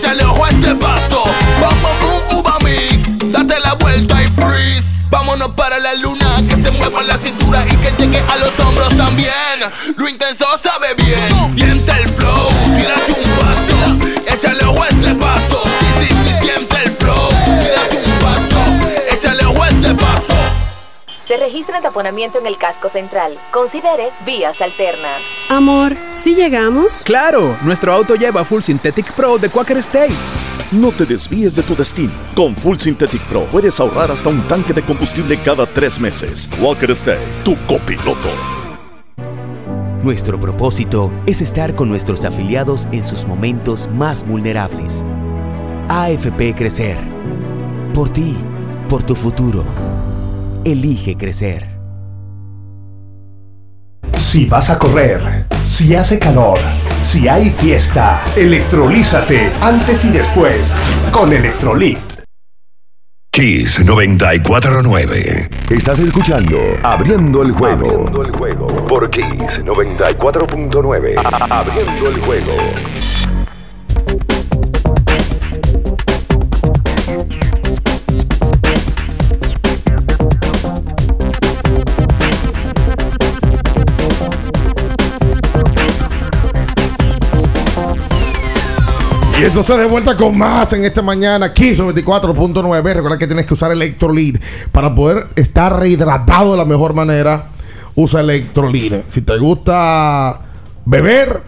Échale ojo a este paso. Bom, boom, uva mix. Date la vuelta y freeze. Vámonos para la luna. Que se mueva la cintura y que llegue a los hombros también. Lo intenso sabe bien. Siente el flow. Tírate Se registra taponamiento en el casco central. Considere vías alternas. Amor, ¿sí llegamos? ¡Claro! Nuestro auto lleva Full Synthetic Pro de Quaker State. No te desvíes de tu destino. Con Full Synthetic Pro puedes ahorrar hasta un tanque de combustible cada tres meses. Walker State, tu copiloto. Nuestro propósito es estar con nuestros afiliados en sus momentos más vulnerables. AFP Crecer. Por ti, por tu futuro. Elige crecer. Si vas a correr, si hace calor, si hay fiesta, electrolízate antes y después con Electrolit. Kiss 949. Estás escuchando Abriendo el juego. Abriendo el juego. Por Kiss 94.9. Abriendo el juego. Y entonces de vuelta con más en esta mañana, Kiss 94.9. Recuerda que tienes que usar Electrolit para poder estar rehidratado de la mejor manera. Usa Electrolit. Si te gusta beber,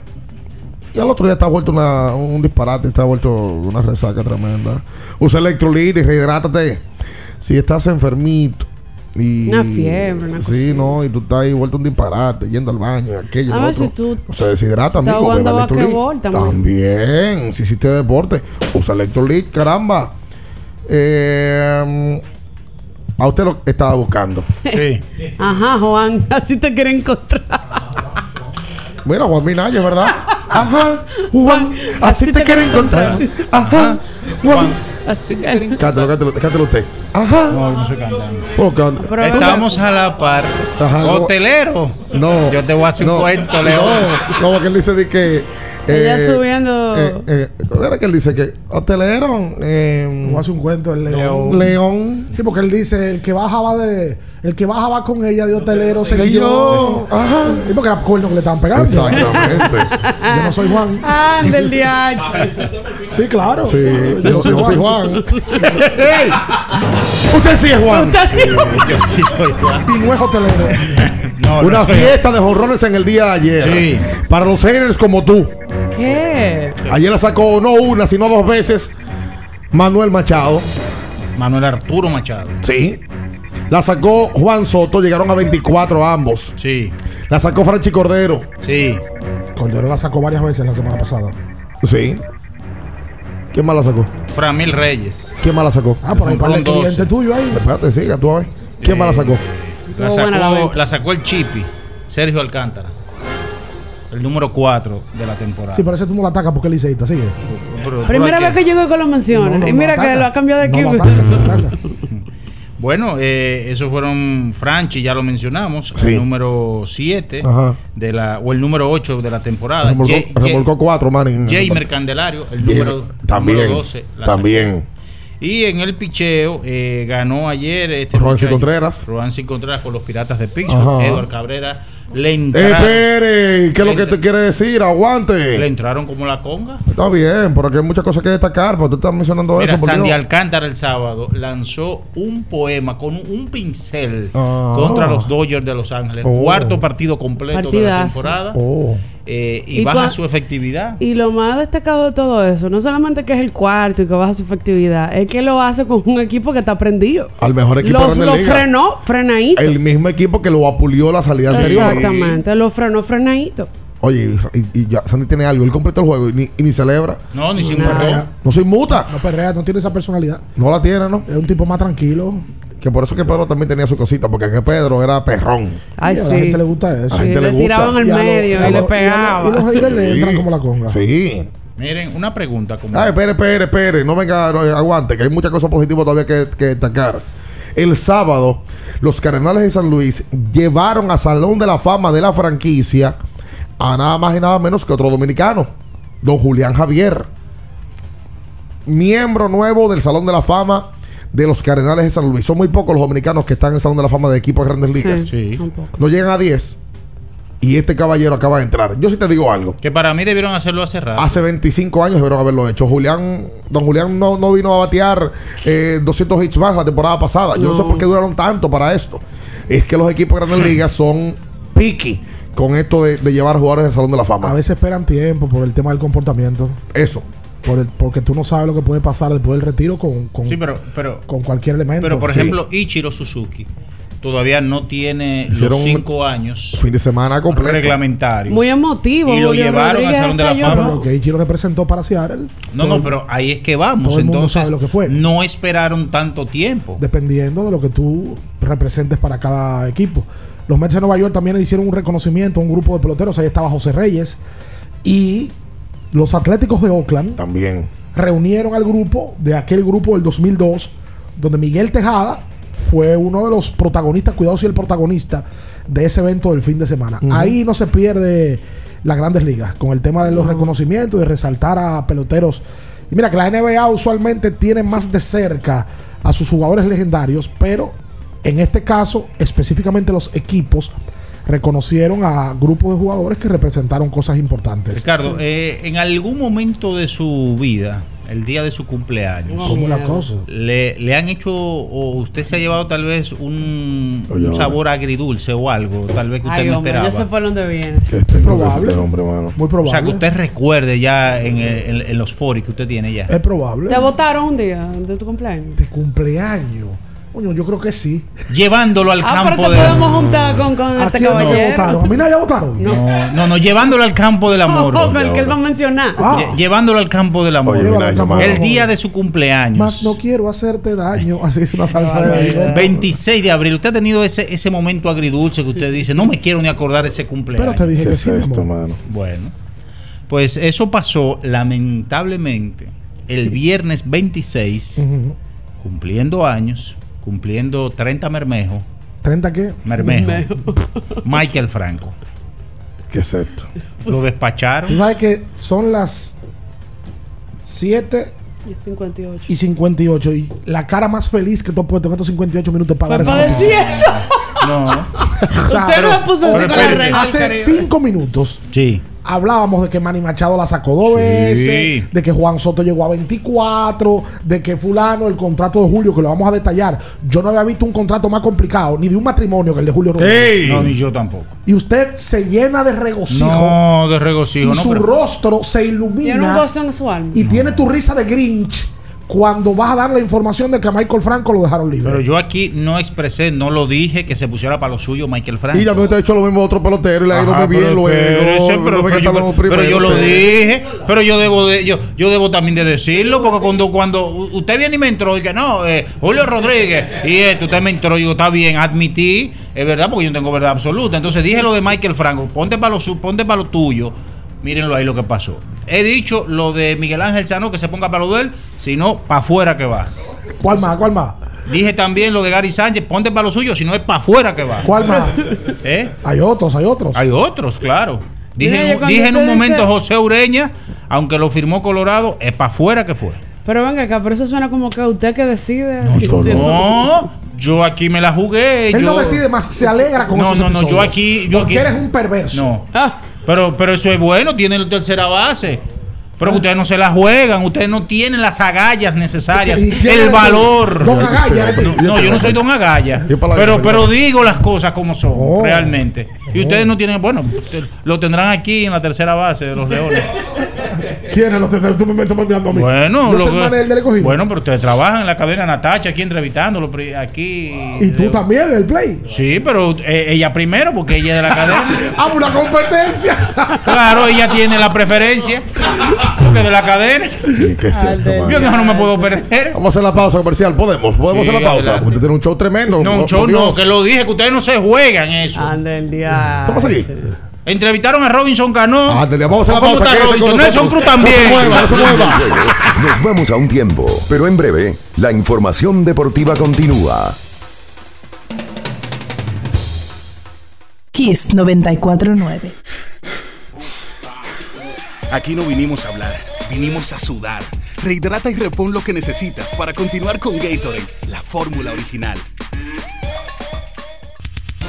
y al otro día está vuelto una, un disparate, está vuelto una resaca tremenda. Usa Electrolit y rehidrátate. Si estás enfermito. Y, Una fiebre, una Sí, no, y tú estás ahí vuelto un disparate, yendo al baño, aquello, A ver si tú O se deshidrata, amigo. jugando basquetbol también. También, si hiciste deporte, usa Electrolit, caramba. Eh, a usted lo estaba buscando. Sí. Ajá, Juan, [LAUGHS] así te quieren encontrar. Mira, Juan Minaya, ¿verdad? [LAUGHS] Ajá, Juan, así te quiero encontrar. Ajá, Juan. Así Cántelo, cántelo, cántelo usted. Ajá. No, no sé cantar. Oh, can- Estamos a la par. Ajá, no. Hotelero. No. Yo te voy a hacer un No, cuento, no, León. No, porque él dice de que. Ella subiendo- Eh, eh, ¿Era que él dice que hotelero? Eh, hace un cuento el león. León. Sí, porque él dice el que bajaba de. El que bajaba con ella de hotelero se yo. Ajá. Y porque era cuerno que le estaban pegando. Exactamente. [LAUGHS] Yo no soy Juan. Ah, del diacho. [LAUGHS] Sí, claro. Sí, yo, yo no soy Juan. [LAUGHS] Usted sí es Juan. Usted sí es Juan. Yo sí soy Juan. Y no es hotelero. No, Una fiesta de jorrones en el día de ayer. Sí. Para los haters como tú. ¿Qué? Ayer la sacó no una, sino dos veces Manuel Machado. Manuel Arturo Machado. Sí. La sacó Juan Soto, llegaron a 24 ambos. Sí. La sacó Franchi Cordero. Sí. Cordero la sacó varias veces la semana pasada. Sí. ¿Quién más la sacó? Framil Reyes. ¿Quién más la sacó? Ah, por ahí para el cliente 12. tuyo ahí. Espérate, siga tú a ver. ¿Quién más la sacó? La sacó, la sacó el Chipi, Sergio Alcántara. El número 4 de la temporada. Sí, pero ese tú no la atacas porque él liceísta, sigue. Pero- Primera vez que llego con lo. No, no, y no mira que lo ha cambiado de No equipo. lo atacas, no lo [LAUGHS] atacas. Bueno, eh, esos fueron Franchi, ya lo mencionamos. Sí. El número 7 Ajá. de la, o el número 8 de la temporada. Remolcó, remolcó cuatro, man. Jamer Candelario, el Jamer, número, también, número 12. la también. sacó. Y en el picheo eh, ganó ayer este Roansi Contreras. Roansi Contreras con los Piratas de. Pittsburgh. Edward Cabrera le Eh, entraron, Espere, ¿qué es lo que Le- te quiere decir? le Aguante. entraron como la conga. Está bien, pero aquí hay muchas cosas que destacar. Pero tú estás mencionando Mira, eso. Sandy Dios. Alcántara el sábado lanzó un poema con un, un pincel Ah. contra los Dodgers de Los Ángeles. Oh. Cuarto partido completo de la temporada. Oh. Eh, y, ¿Y baja su efectividad. Y lo más destacado de todo eso, no solamente que es el cuarto y que baja su efectividad, es que lo hace con un equipo que está prendido. Al mejor equipo Los, de lo la liga. frenó frenadito. El mismo equipo que lo apulió la salida anterior. Exactamente, lo frenó frenadito. Oye, y, y ya Sandy tiene algo. Él completó el juego y ni, y ni celebra. No, ni se Nada. inmutó. No soy muta. No perrea, no tiene esa personalidad. No la tiene, ¿no? Es un tipo más tranquilo. Que por eso que Pedro también tenía su cosita. Porque que Pedro era perrón. Ay, Y a sí. la gente le gusta eso. A la Sí, gente le le gusta. tiraban al medio y le pegaban. Y los le Sí. entran como la conga. Sí. Miren, una pregunta. Como Ay, espere, espere, espere. No venga, no, aguante, que hay muchas cosas positivas todavía que, que destacar. El sábado, los Cardenales de San Luis llevaron a Salón de la Fama de la franquicia a nada más y nada menos que otro dominicano, don Julián Javier. Miembro nuevo del Salón de la Fama de los Cardenales de San Luis. Son muy pocos los dominicanos que están en el Salón de la Fama de equipos de grandes ligas. Sí. No llegan a 10. Y este caballero acaba de entrar. Yo sí te digo algo. Que para mí debieron hacerlo hace rato. Hace 25 años debieron haberlo hecho. Julián, don Julián no, no vino a batear eh, 200 hits más la temporada pasada. Yo no. sé por qué duraron tanto para esto. Es que los equipos de grandes ligas son picky con esto de, de llevar jugadores del Salón de la A Fama. veces esperan tiempo por el tema del comportamiento. Eso. Por el, porque tú no sabes lo que puede pasar después del retiro con, con, Sí, pero, pero, con cualquier elemento. pero por Sí. ejemplo, Ichiro Suzuki todavía no tiene Hicieron los cinco años Fin de semana completo. reglamentarios. Muy emotivo. Y lo Julio llevaron al Salón de la estalló. Fama. Lo que Ichiro representó para Seattle. No, no, pero ahí es que vamos. todo el mundo Entonces, sabe lo que fue. no esperaron tanto tiempo. dependiendo de lo que tú representes para cada equipo. Los Mets de Nueva York también le hicieron un reconocimiento a un grupo de peloteros. Ahí estaba José Reyes. Y los Atléticos de Oakland También. reunieron al grupo de aquel grupo del 2002, donde Miguel Tejada fue uno de los protagonistas, cuidado si el protagonista de ese evento del fin de semana. Ahí no se pierde las grandes ligas con el tema de los reconocimientos, de resaltar a peloteros. Y mira que la NBA usualmente tiene más de cerca a sus jugadores legendarios, pero en este caso, específicamente los equipos reconocieron a grupos de jugadores que representaron cosas importantes. Ricardo, eh, en algún momento de su vida, el día de su cumpleaños, ¿Cómo la cosa? le, le han hecho o usted se ha llevado tal vez un, un sabor agridulce o algo, tal vez que usted Ay, no hombre, esperaba. yo sé por dónde vienes. Este probable. este hombre, mano. Muy O probable. sea, que usted recuerde ya en, el- en- en los foros que usted tiene ya. Es probable. ¿Te votaron un día de tu cumpleaños? De cumpleaños. Coño, yo creo que sí. Llevándolo al Ah, pero campo te de... podemos juntar con, con ¿A este quién no caballero. votaron? ¿A mí nadie votaron? No, no, no, llevándolo al campo del amor. [LAUGHS] No, el que él va a mencionar. Ah. Lle- Llevándolo al campo del amor. Oye, mira, el día de su cumpleaños. Más no quiero hacerte daño. [LAUGHS] Así es una salsa de 26 de abril. ¿Usted ha tenido ese, ese momento agridulce que usted dice, no me quiero ni acordar ese cumpleaños? Pero te dije ¿Qué que es sí, mi esto, amor. mano? Bueno, pues eso pasó lamentablemente el viernes 26, Ujú. cumpliendo años, cumpliendo 30 mermejos. ¿30 qué? Mermejo. [LAUGHS] Michael Franco. ¿Qué es esto? Lo Tú despacharon. sabes que son las 7 Y 58. y 58. Y la cara más feliz que tú has puesto en estos 58 minutos para dar para esa noticia. No. [LAUGHS] O sea, Usted no se puso así pero del Hace Caribe. 5 minutos Sí. Hablábamos de que Manny Machado la sacó dos Sí. veces, de que Juan Soto llegó a 24, de que fulano, el contrato de Julio, que lo vamos a detallar. Yo no había visto un contrato más complicado, ni de un matrimonio que el de Julio Rodríguez. No, ni yo tampoco. Y usted se llena de regocijo. No, de regocijo. y no, su pero- rostro se Tiene un ilumina gozo en su alma. y tiene tu risa de Grinch cuando vas a dar la información de que a Michael Franco lo dejaron libre. Pero yo aquí no expresé, no lo dije que se pusiera para lo suyo Michael Franco. Y también te ha hecho lo mismo a otro pelotero y le ha ido muy bien pero luego. pero, me yo, estamos pero primero, yo lo pero- dije, pero yo debo de, yo, yo debo también de decirlo, porque cuando, cuando usted viene y me entró y que no, eh, Julio Rodríguez, y esto, usted me entró y digo, está bien, admití, es verdad, porque yo no tengo verdad absoluta. Entonces dije lo de Michael Franco, ponte para lo, su- ponte para lo tuyo. Mírenlo ahí lo que pasó. He dicho lo de Miguel Ángel Sano que se ponga para lo de él, si no, para afuera que va. ¿Cuál más? ¿Cuál más? Dije también lo de Gary Sánchez, ponte para lo suyo, si no es para afuera que va. ¿Cuál más? [LAUGHS] ¿Eh? Hay otros, hay otros. Hay otros, claro. Dije, dije en un momento dice- José Ureña, aunque lo firmó Colorado, es para afuera que fue. Pero venga acá, pero eso suena como que usted que decide. No, yo aquí me la jugué. Él yo, no decide más, se alegra con No, esos no, no, yo aquí, yo Porque aquí. eres un perverso. No. Ah, Pero, pero eso es bueno, tiene la tercera base. Pero que ustedes no se la juegan, ustedes no tienen las agallas necesarias, ¿Y quién el valor. Don Agalla. No, yo no soy Don Agalla. Pero, pero digo las cosas como son, Oh. realmente. Y ustedes no tienen, bueno, te- lo tendrán aquí en la tercera base de los Leones. ¿Quiénes los tendrán? Tú me estás mirando a mí. Bueno, del bueno, pero ustedes trabajan en la cadena Natacha aquí entrevistándolo aquí. Y tú también, el play. Sí, pero eh, ella primero porque ella es de la cadena. [LAUGHS] ¡Ah, una competencia! [LAUGHS] claro, ella tiene la preferencia porque es de la cadena. ¿Y ¿Qué es esto, Yo no, me puedo perder. Vamos a hacer la pausa comercial. ¿Podemos? ¿Podemos Sí, hacer la pausa? adelante. Usted tiene un show tremendo. No, un show no, que lo dije, que ustedes no se juegan eso. anda el día. ¿Qué pasa aquí? Entrevistaron a Robinson Cano. Ándale, vamos a la ¿Cómo pausa. Robinson? Nelson. Cruz también. No se mueva, no se mueva. Nos vamos a un tiempo, pero en breve, la información deportiva continúa. Kiss 949. Aquí no vinimos a hablar, vinimos a sudar. Rehidrata y repon lo que necesitas para continuar con Gatorade, la fórmula original.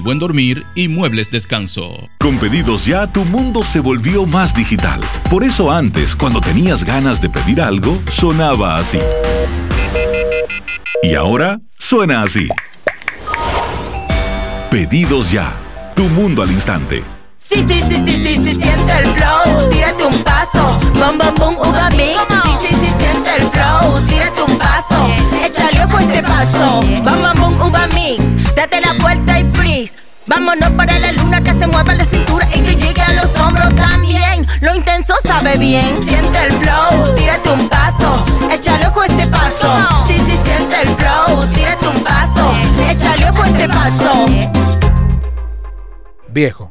buen dormir y muebles descanso. Con pedidos ya, tu mundo se volvió más digital. Por eso antes, cuando tenías ganas de pedir algo, sonaba así. Y ahora suena así. Pedidos ya. Tu mundo al instante. Sí, sí, sí, sí, sí, sí, siente el flow, tírate un paso, bom, bom, bom, uva mix. Sí, sí, sí, siente el flow, tírate un paso, échale ojo este paso, bom, bom, bom, uva mix. Date la vuelta y freeze. Vámonos para la luna que se mueva la cintura y que llegue a los hombros también. Lo intenso sabe bien. Siente el flow, tírate un paso, échale ojo este paso. Sí, sí, siente el flow, tírate un paso, échale ojo este paso. Viejo,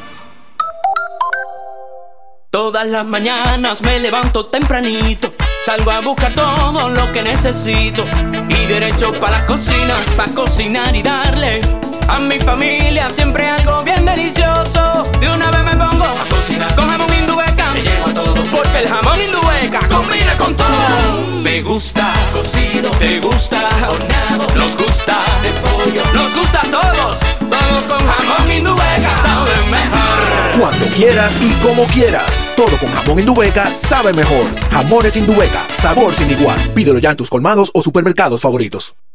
Todas las mañanas me levanto tempranito, salgo a buscar todo lo que necesito y derecho para la cocina, para cocinar y darle a mi familia siempre algo bien delicioso. De una vez me pongo a cocinar con jamón indubeca, me llevo a todo porque el jamón indubeca combina con todo. Me gusta cocido, te gusta horneado, nos gusta de pollo, nos gusta a todos. Vamos con jamón indubeca, sabe mejor. Cuando quieras y como quieras. Todo con jamón Indubeca sabe mejor. Jamones Indubeca, sabor sin igual. Pídelo ya en tus colmados o supermercados favoritos.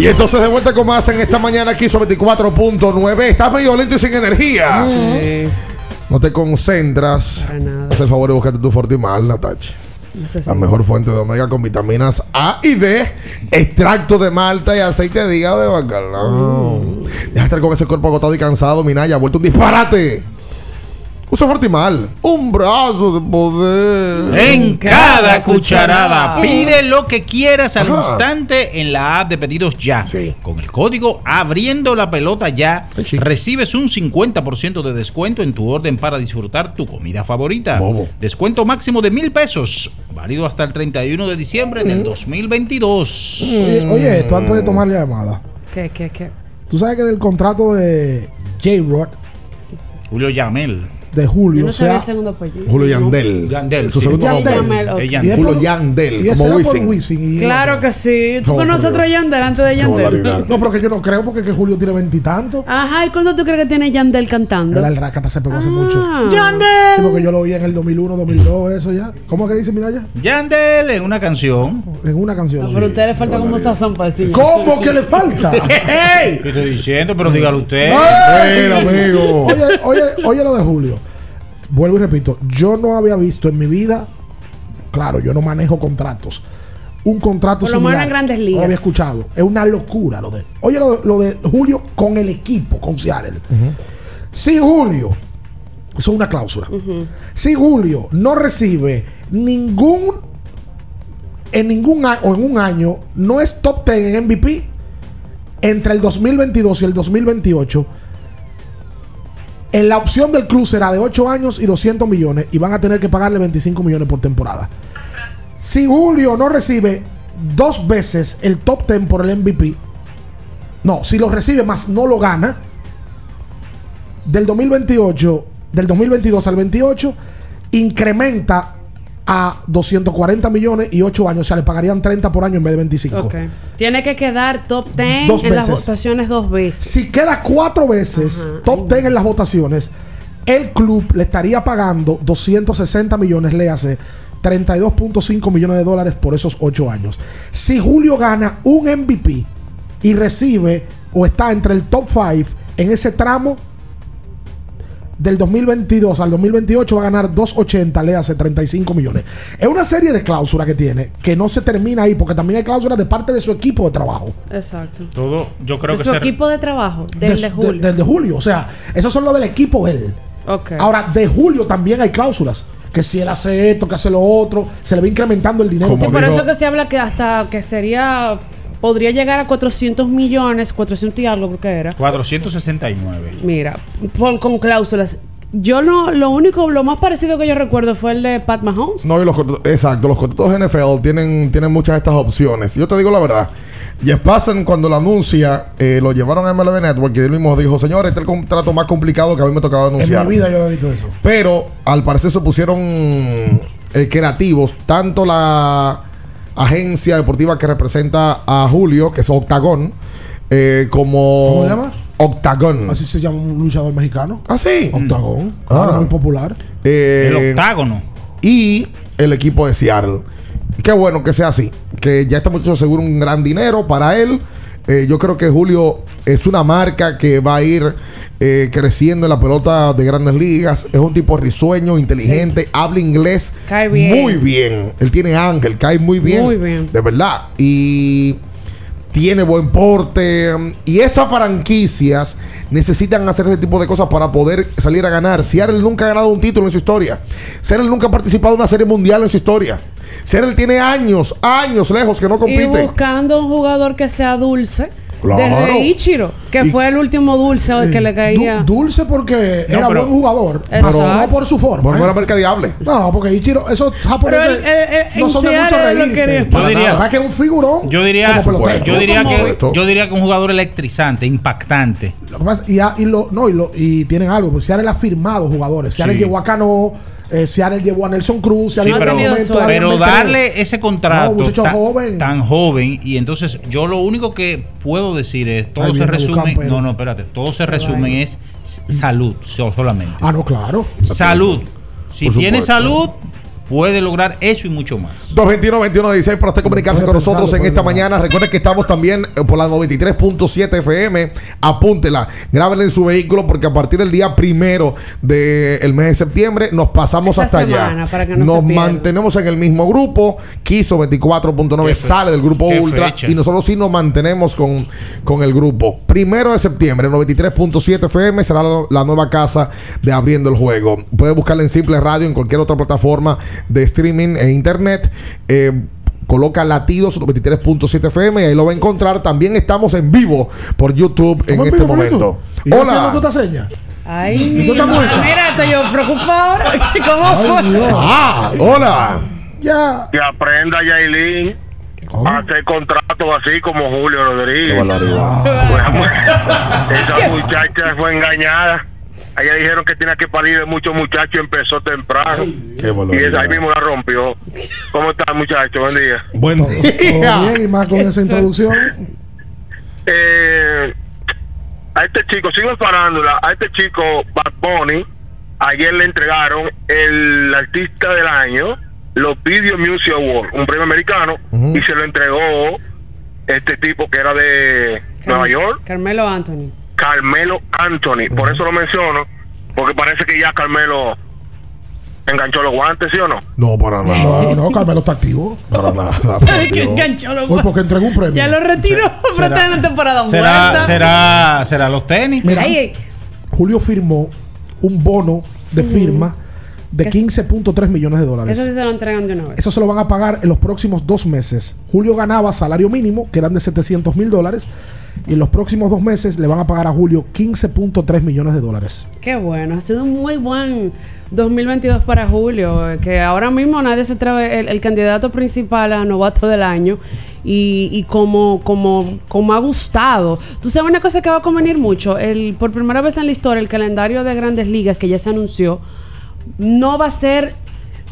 Y entonces de vuelta con más en esta mañana aquí sobre 24.9. Estás medio lento y sin energía. No te concentras. Haz el favor de buscarte tu Fortimal, Natacha. La mejor fuente de omega con vitaminas A y D, extracto de malta y aceite de hígado de bacalao. Deja de estar con ese cuerpo agotado y cansado, Minaya. Ha vuelto un disparate. Usa Fortimal. Un brazo de poder. En cada cucharada. Pide lo que quieras al Ajá. instante en la app de pedidos ya. Con el código abriendo la pelota ya, recibes un 50% de descuento en tu orden para disfrutar tu comida favorita. Descuento máximo de mil pesos. Válido hasta el 31 de diciembre del 2022. Oye, oye, esto antes de tomar la llamada. ¿Qué, qué, qué? Tú sabes que del contrato de J-Rock Julio Yamel. De Julio, no sea, el segundo apellido. Julio Yandel. Yandel, Su sí. segundo Yandel. nombre. Yandel, ok. Es Y Yan- es Julio Yandel, y como Wisin. Wisin y- Claro que sí. ¿Tú No, conoces otro. Yandel antes de Yandel? No, pero que yo no creo porque que Julio tiene veintitantos. Ajá, ¿y cuándo tú crees que tiene Yandel cantando? El Racata se pegó hace mucho. Ah. Sí, porque yo lo oí en el 2001, 2002, eso ya. ¿Cómo que dice Minaya? Yandel en una canción. En una canción. No, pero a usted le falta como sazón para decir. ¿Cómo que le falta? [LAUGHS] ¿Qué estoy diciendo? Pero dígalo usted. Oye, oye, oye lo de Julio. Vuelvo y repito, yo no había visto en mi vida, claro, yo no manejo contratos. Un contrato Por lo menos similar. en Grandes No Ligas. lo había escuchado. Es una locura lo de. Oye lo, lo de Julio con el equipo, con Seattle. Si Julio, eso es una cláusula. Si Julio no recibe ningún en ningún año o en un año no es top 10 en MVP entre el 2022 y el 2028 en la opción del club será de 8 años y 200 millones y van a tener que pagarle 25 millones por temporada. Si Julio no recibe dos veces el top 10 por el MVP, no, si lo recibe más no lo gana, del 2028, del 2022 al 28, incrementa a 240 millones y 8 años, o sea, le pagarían 30 por año en vez de 25. Ok. Tiene que quedar top 10 Dos en las veces. votaciones dos veces. Si queda cuatro veces top 10 en las votaciones, el club le estaría pagando 260 millones, le hace 32.5 millones de dólares por esos 8 años. Si Julio gana un MVP y recibe o está entre el top 5 en ese tramo, del 2022 al 2028 va a ganar 2.80, le hace 35 millones. Es una serie de cláusulas que tiene, que no se termina ahí, porque también hay cláusulas de parte de su equipo de trabajo. Exacto. Todo, yo creo de que su equipo de trabajo, del de, de, Julio. de- del de Julio. O sea, esos son los del equipo de él. Ok. Ahora, de Julio también hay cláusulas. Que si él hace esto, que hace lo otro, se le va incrementando el dinero. Sí, por eso que se habla que hasta que sería. Podría llegar a 400 millones, 400 y algo, porque era. 469. Mira, por- con cláusulas. Yo no, lo único, lo más parecido que yo recuerdo fue el de Pat Mahomes. No, y los contratos- exacto, los contratos de NFL tienen, tienen muchas de estas opciones. Yo te digo la verdad. Jeff Passan, cuando lo anuncia, eh, lo llevaron a MLB Network y él mismo dijo: Señor, este es el contrato más complicado que a mí me tocaba En anunciar. mi vida yo he visto eso. Pero al parecer se pusieron eh, creativos, tanto la agencia deportiva que representa a Julio, que es Octagon, eh, como. ¿Cómo se llama? Octagon. Así se llama un luchador mexicano. Ah, sí. Octagón. Ah. Ahora muy popular. Eh, El octágono. Y el equipo de Seattle. Qué bueno que sea así. Que ya está mucho seguro un gran dinero para él. Eh, yo creo que Julio es una marca que va a ir eh, creciendo en la pelota de grandes ligas. Es un tipo risueño, inteligente, habla inglés Cae bien. muy bien. Él tiene ángel, cae muy bien. Muy bien. De verdad. Y tiene buen porte. um, Y esas franquicias necesitan hacer ese tipo de cosas para poder salir a ganar. Seattle nunca ha ganado un título en su historia. Seattle nunca ha participado en una serie mundial en su historia. Seattle tiene años, años lejos que no Y compite. buscando un jugador que sea dulce. Claro. Desde Ichiro, que Y- fue el último dulce al que le caía. Du- dulce porque No, era pero- buen jugador. Exacto. Pero no por su forma. Por ¿eh? buena merca diable. No, porque Ichiro, esos japoneses eh, eh, no son de mucho reírse. Yo diría- que es un figurón. Yo diría, como pelotero. yo diría que yo diría que un jugador electrizante, impactante. Lo que pasa- y, a- y lo, no, y, lo, y tienen algo, pues Seattle ha firmado jugadores. Seattle Sí. llevó a Cano, eh, Seattle llevó a Nelson Cruz. Sí, pero, momento darle ese contrato No, tan, joven. tan joven y entonces yo lo único que puedo decir es todo Ay, se resume no no espérate todo se resume es salud so- solamente Ah, no, claro. salud si tiene salud puede lograr eso y mucho más. 221-2116 para usted comunicarse con nosotros en esta mañana. Recuerde que estamos también eh, por la 93.7 FM. Apúntela, grábenla en su vehículo porque a partir del día primero del mes de septiembre nos pasamos hasta allá. para que no nos mantenemos en el mismo grupo. Quiso 24.9 Qué fe- sale del grupo Ultra fecha. y nosotros sí nos mantenemos con, con el grupo. Primero de septiembre, 93.7 FM será la, la nueva casa de Abriendo el Juego. Puede buscarla en Simple Radio, en cualquier otra plataforma de streaming e internet. Eh, Coloca latidos 93.7 FM y ahí lo va a encontrar. También estamos en vivo por YouTube en ¿Cómo este vivo, momento. ¿Y haciendo Hola. tú esta seña? Ay, ¿Y tú estás muerta? mira, estoy yo preocupada ahora. [LAUGHS] ¿Cómo fue? Ah, hola. Ya. Que aprenda Yailin a hacer contratos así como Julio Rodríguez. Qué barbaridad. [LAUGHS] Esa muchacha fue engañada. A ella dijeron que tenía que parir de muchos muchachos empezó temprano. Qué Y esa ahí mismo la rompió. ¿Cómo está, muchacho? Buen día. Buen Todo bien y más con esa introducción. Eh, a este chico, sigo en farándula, a este chico Bad Bunny, ayer le entregaron el artista del año, los Video Music Awards, un premio americano, y se lo entregó este tipo que era de Nueva York, Carmelo Anthony. Carmelo Anthony. Por eso lo menciono, porque parece que ya Carmelo enganchó los guantes, ¿sí o no? No, para [LAUGHS] nada. No, no, Carmelo está activo. Para nada. [LAUGHS] Que enganchó los Hoy porque entregó un premio. Ya lo retiró, pero está en temporada ¿Será, muerta. será, será los tenis? Mira. Julio firmó un bono de firma de Es- 15.3 millones de dólares. Eso sí se lo entregan de una vez. Eso se lo van a pagar en los próximos dos meses. Julio ganaba salario mínimo, que eran de 700 mil dólares, y en los próximos dos meses le van a pagar a Julio 15.3 millones de dólares. Qué bueno, ha sido un muy buen 2022 para Julio, que ahora mismo nadie se atreve, el, el candidato principal a novato del año y, y como, como, como ha gustado. Tú sabes una cosa que va a convenir mucho, el, por primera vez en la historia el calendario de grandes ligas que ya se anunció no va a ser...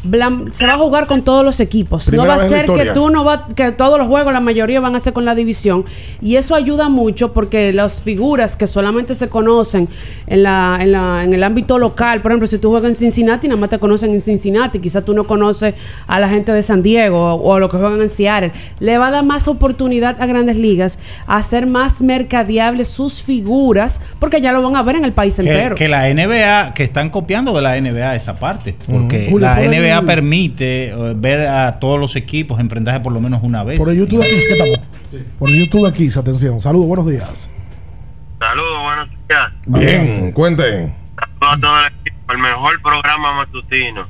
blan- Se va a jugar con todos los equipos. Primera no va a ser que tú no va, que todos los juegos, la mayoría van a ser con la división. Y eso ayuda mucho porque las figuras que solamente se conocen en, la, en, la, en el ámbito local, por ejemplo, si tú juegas en Cincinnati, nada más te conocen en Cincinnati, quizás tú no conoces a la gente de San Diego o, o a los que juegan en Seattle. Le va a dar más oportunidad a grandes ligas a hacer más mercadeables sus figuras porque ya lo van a ver en el país Que, entero. que la NBA, que están copiando de la NBA esa parte, porque Julio, la el- NBA permite eh, ver a todos los equipos enfrentarse por lo menos una vez. Por el YouTube Kiss, ¿qué estamos? Por el YouTube Kiss, atención. Saludos, buenos días. Saludos, buenos días. Bien, cuenten. Saludos a todo el equipo. El mejor programa matutino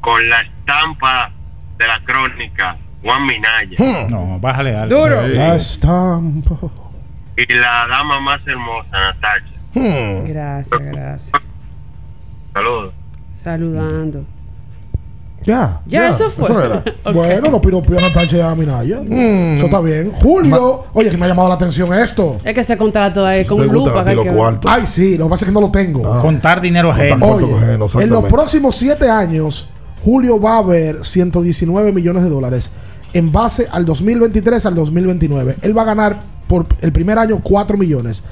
con la estampa de la crónica, Juan Minaya. No, bájale algo. Duro. La estampa. Y la dama más hermosa, Natacha. Hmm. Gracias, gracias. Saludos. Saludando. Ya. Ya, eso fue. era. [LAUGHS] Ok. Bueno, los piropios a Natacha y a Minaya. Eso está bien. Julio. Oye, que me ha llamado la atención esto. Es que ese contrato ahí con te gusta lupa. que cuartos. Ay, sí, lo que pasa es que no lo tengo. Contar dinero ajeno. Oye, en los próximos siete años, Julio va a ver 119 millones de dólares en base al 2023 al 2029. Él va a ganar por el primer año 4 millones.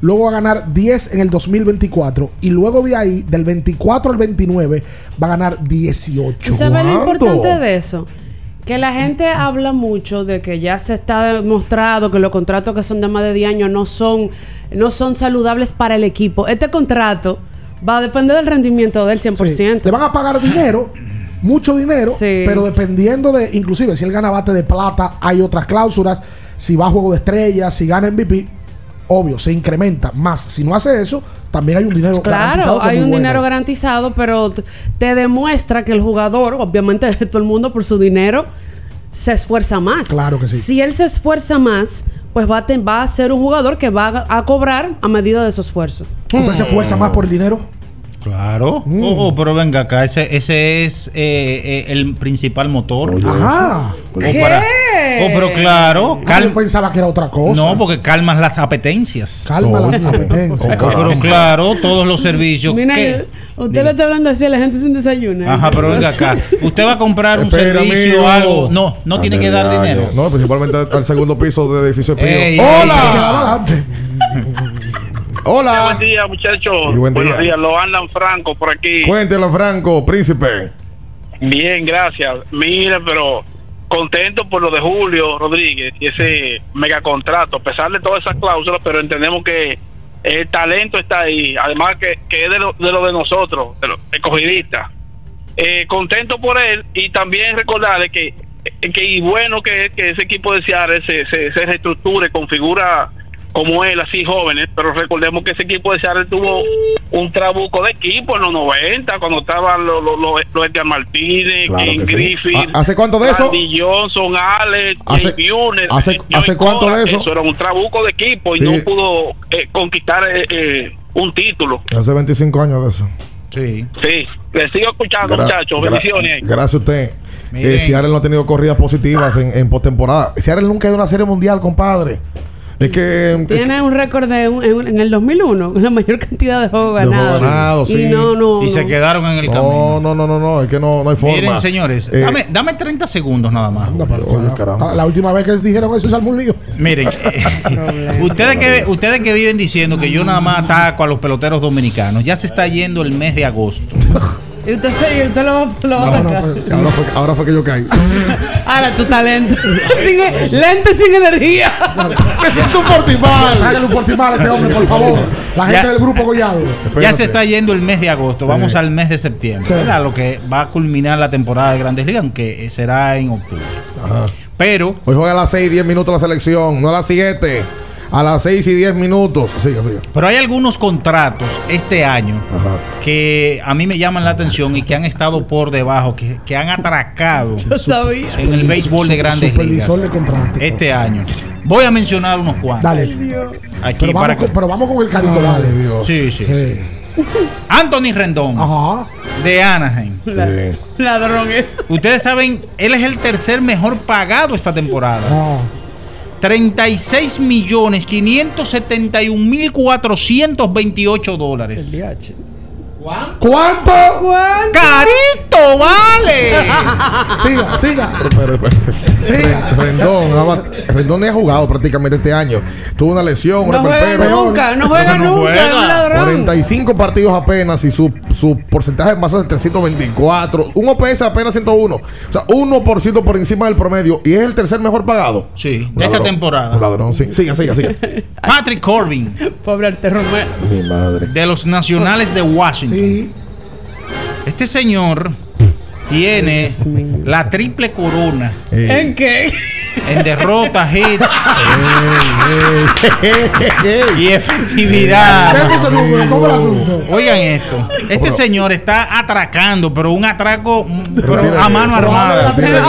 Luego va a ganar 10 en el 2024. Y luego de ahí, del 24 al 29, va a ganar 18. ¿Tú sabes lo importante de eso? Que la gente habla mucho de que ya se está demostrado que los contratos que son de más de 10 años no son, no son saludables para el equipo. Este contrato va a depender del rendimiento del 100%. Sí. Le van a pagar dinero, mucho dinero, Sí. pero dependiendo de, inclusive si él gana bate de plata, hay otras cláusulas. Si va a juego de estrellas, si gana MVP, obvio, se incrementa. Más, si no hace eso, también hay un dinero garantizado Claro, que es hay un bueno. dinero garantizado, pero te demuestra que el jugador, obviamente [LAUGHS] todo el mundo por su dinero, se esfuerza más. Claro que sí. Si él se esfuerza más, pues va a, te- va a ser un jugador que va a, a cobrar a medida de su esfuerzo. ¿Usted se esfuerza más por el dinero? Claro. Oh, oh, pero venga acá, ese, ese es eh, eh, el principal motor. Ajá. Oh, para- oh, pero claro. Ah, yo cal- pensaba que era otra cosa. no, porque calmas las apetencias. Calma las apetencias. Oh, pero claro, todos los servicios. Mira, que- usted le está hablando así a la gente sin desayuno. Ajá, pero venga acá. [LAUGHS] Usted va a comprar un Espera, servicio o algo. No, no tiene que dar dinero. No, principalmente al segundo piso del edificio Pío. Ey, ¡Hola! Hola. Buen día, muchachos. Buen Buenos día. días, lo andan Franco por aquí. Cuéntelo, Franco, príncipe. Bien, gracias. Mire, pero contento por lo de Julio Rodríguez y ese megacontrato, a pesar de todas esas cláusulas, pero entendemos que el talento está ahí, además que, que es de lo, de nosotros, de los escogidistas. Eh, contento por él y también recordarle que, que bueno que, que ese equipo de Seattle se, se, se reestructure con figuras como él, así jóvenes, pero recordemos que ese equipo de Seattle tuvo un trabuco de equipo en los 90, cuando estaban los, los, los, los Edgar Martínez, Claro King sí. Griffith, ¿Ha- hace cuánto de eso? Johnson, Alex, Hace- hace- cuánto Cora, de eso? era un trabuco de equipo y Sí. no pudo eh, conquistar eh, eh, un título. Hace 25 años de eso. Sí. Sí, le sigo escuchando, Gra- muchachos. gra- Bendiciones. Gracias a usted. Eh, Seattle no ha tenido corridas positivas en, en postemporada. Seattle nunca ha ido a una serie mundial, compadre. Es que. eh, Tiene un récord de un- en, en el 2001, [LAUGHS] la mayor cantidad de juegos ganados. juego ganado, Y no, no, Y se quedaron en el camino. No, no, no, no, no, es que no, no hay forma. Miren, señores, Eh, dame, dame 30 segundos nada más. Oye, La última vez que dijeron eso armó un lío. Miren, [LAUGHS] eh, ustedes que, ustedes que viven diciendo que yo nada más ataco a los peloteros dominicanos, ya se está yendo el mes de agosto. [LAUGHS] Y usted, se- y usted lo, va- lo va a No, atacar. ahora, fue, ahora fue que yo caí. [LAUGHS] Ahora tu talento. [LAUGHS] Sin- e, lento y sin energía. [LAUGHS] Necesito un fortimal. Tráigale un fortimal a este hombre, por favor. La gente Ya. del grupo Gollado. Ya se está yendo el mes de agosto, vamos Sí. al mes de septiembre, Sí. ¿verdad? lo que va a culminar la temporada de Grandes Ligas, aunque será en octubre. Pero Hoy juega a las 6 y 10 minutos la selección, no a las 7. A las 6 y 10 minutos. Siga, siga. Pero hay algunos contratos este año que a mí me llaman la atención y que han estado por debajo, que, que han atracado Yo sabía. en el béisbol de grandes ligas de este año. Voy a mencionar unos cuantos. Dale. Aquí Pero para vamos, con, pero vamos con el carito, Ay, dale. Dios. Sí, sí, sí. Anthony Rendón Ajá. de Anaheim. La- Ladrón es. Ustedes saben, él es el tercer mejor pagado esta temporada. No. 36 millones 571 mil 428 dólares. ¿Cuánto? ¡Carito, vale! [LAUGHS] Siga, siga. Pero, pero, pero, Rendón, Rendón ni ha jugado prácticamente este año. Tuvo una lesión, un No juega reperpero. nunca, no juega [LAUGHS] No nunca, juega. un ladrón. 45 partidos apenas y su, su porcentaje de masa de 324. Un OPS apenas 101. O sea, 1% por encima del promedio. Y es el tercer mejor pagado. Sí, Un de esta temporada. Un ladrón, sí. Siga, siga, siga. [LAUGHS] Patrick Corbin, Pobre Arte Romero. Mi madre. de los Nacionales de Washington. Sí. Este señor tiene la triple corona ¿En qué? En derrotas, hits y ¿Qué efectividad. Oigan esto, este señor está atracando, pero un atraco pero a mano armada. A plena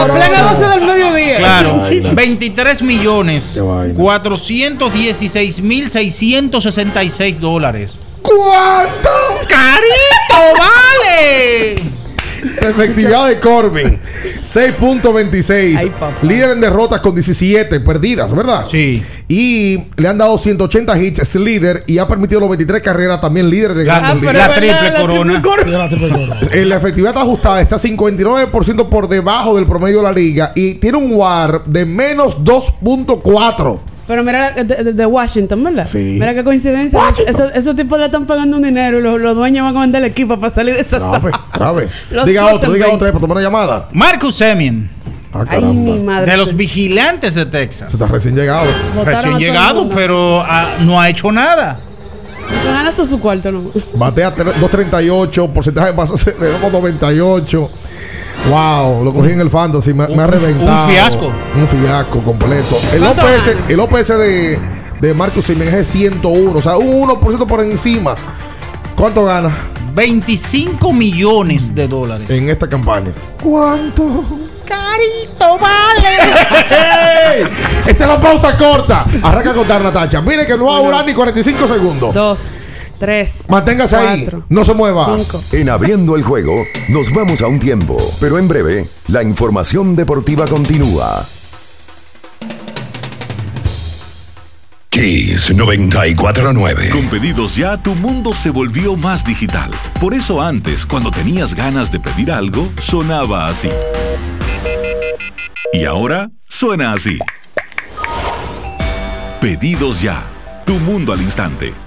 12 del mediodía. Claro, vaina. 23 millones Qué vaina. 416 mil 666 dólares. ¿Cuánto? ¡Carito, vale! [LAUGHS] La efectividad de Corbin, 6.26. Ay, papá. Líder en derrotas con 17 perdidas, ¿verdad? Sí. Y le han dado 180 hits, es líder y ha permitido los 23 carreras, también líder de grandes ligas. la triple corona. corona. Eh, La efectividad ajustada está 59% por debajo del promedio de la liga y tiene un WAR de menos 2.4. Pero mira, de, Washington, ¿verdad? Sí. Mira qué coincidencia. Esos, esos tipos le están pagando un dinero y los, los dueños van a vender el equipo para salir de esa Grave, grave. [LAUGHS] Diga otro, diga otro, para tomar una llamada. Marcus Semien, Ah, Ay, mi madre. de los se- vigilantes de Se Texas. está recién llegado. a Recién llegado, pero ah, no ha hecho nada. Ganas su cuarto, ¿no? Batea tre- 2.38, porcentaje de bases [LAUGHS] de 2.98. Wow, lo cogí en el fantasy, me, me ha reventado. un fiasco. Un fiasco completo. El ¿Cuánto OPS, el OPS de, de Marcus Simen es de 101, o sea, un 1% por encima. ¿Cuánto gana 25 millones de dólares. en esta campaña? ¿Cuánto? Carito, vale. [LAUGHS] ¡Ey! Esta es la pausa corta. Arranca a contar, Natacha. Mire que no va a durar ni 45 segundos. Dos, tres. Manténgase ahí. cuatro, No se mueva. Cinco. En abriendo el juego, nos vamos a un tiempo, pero en breve, la información deportiva continúa. Kiss 949. Con pedidos ya, tu mundo se volvió más digital. Por eso antes, cuando tenías ganas de pedir algo, sonaba así. Y ahora suena así. Pedidos ya. Tu mundo al instante.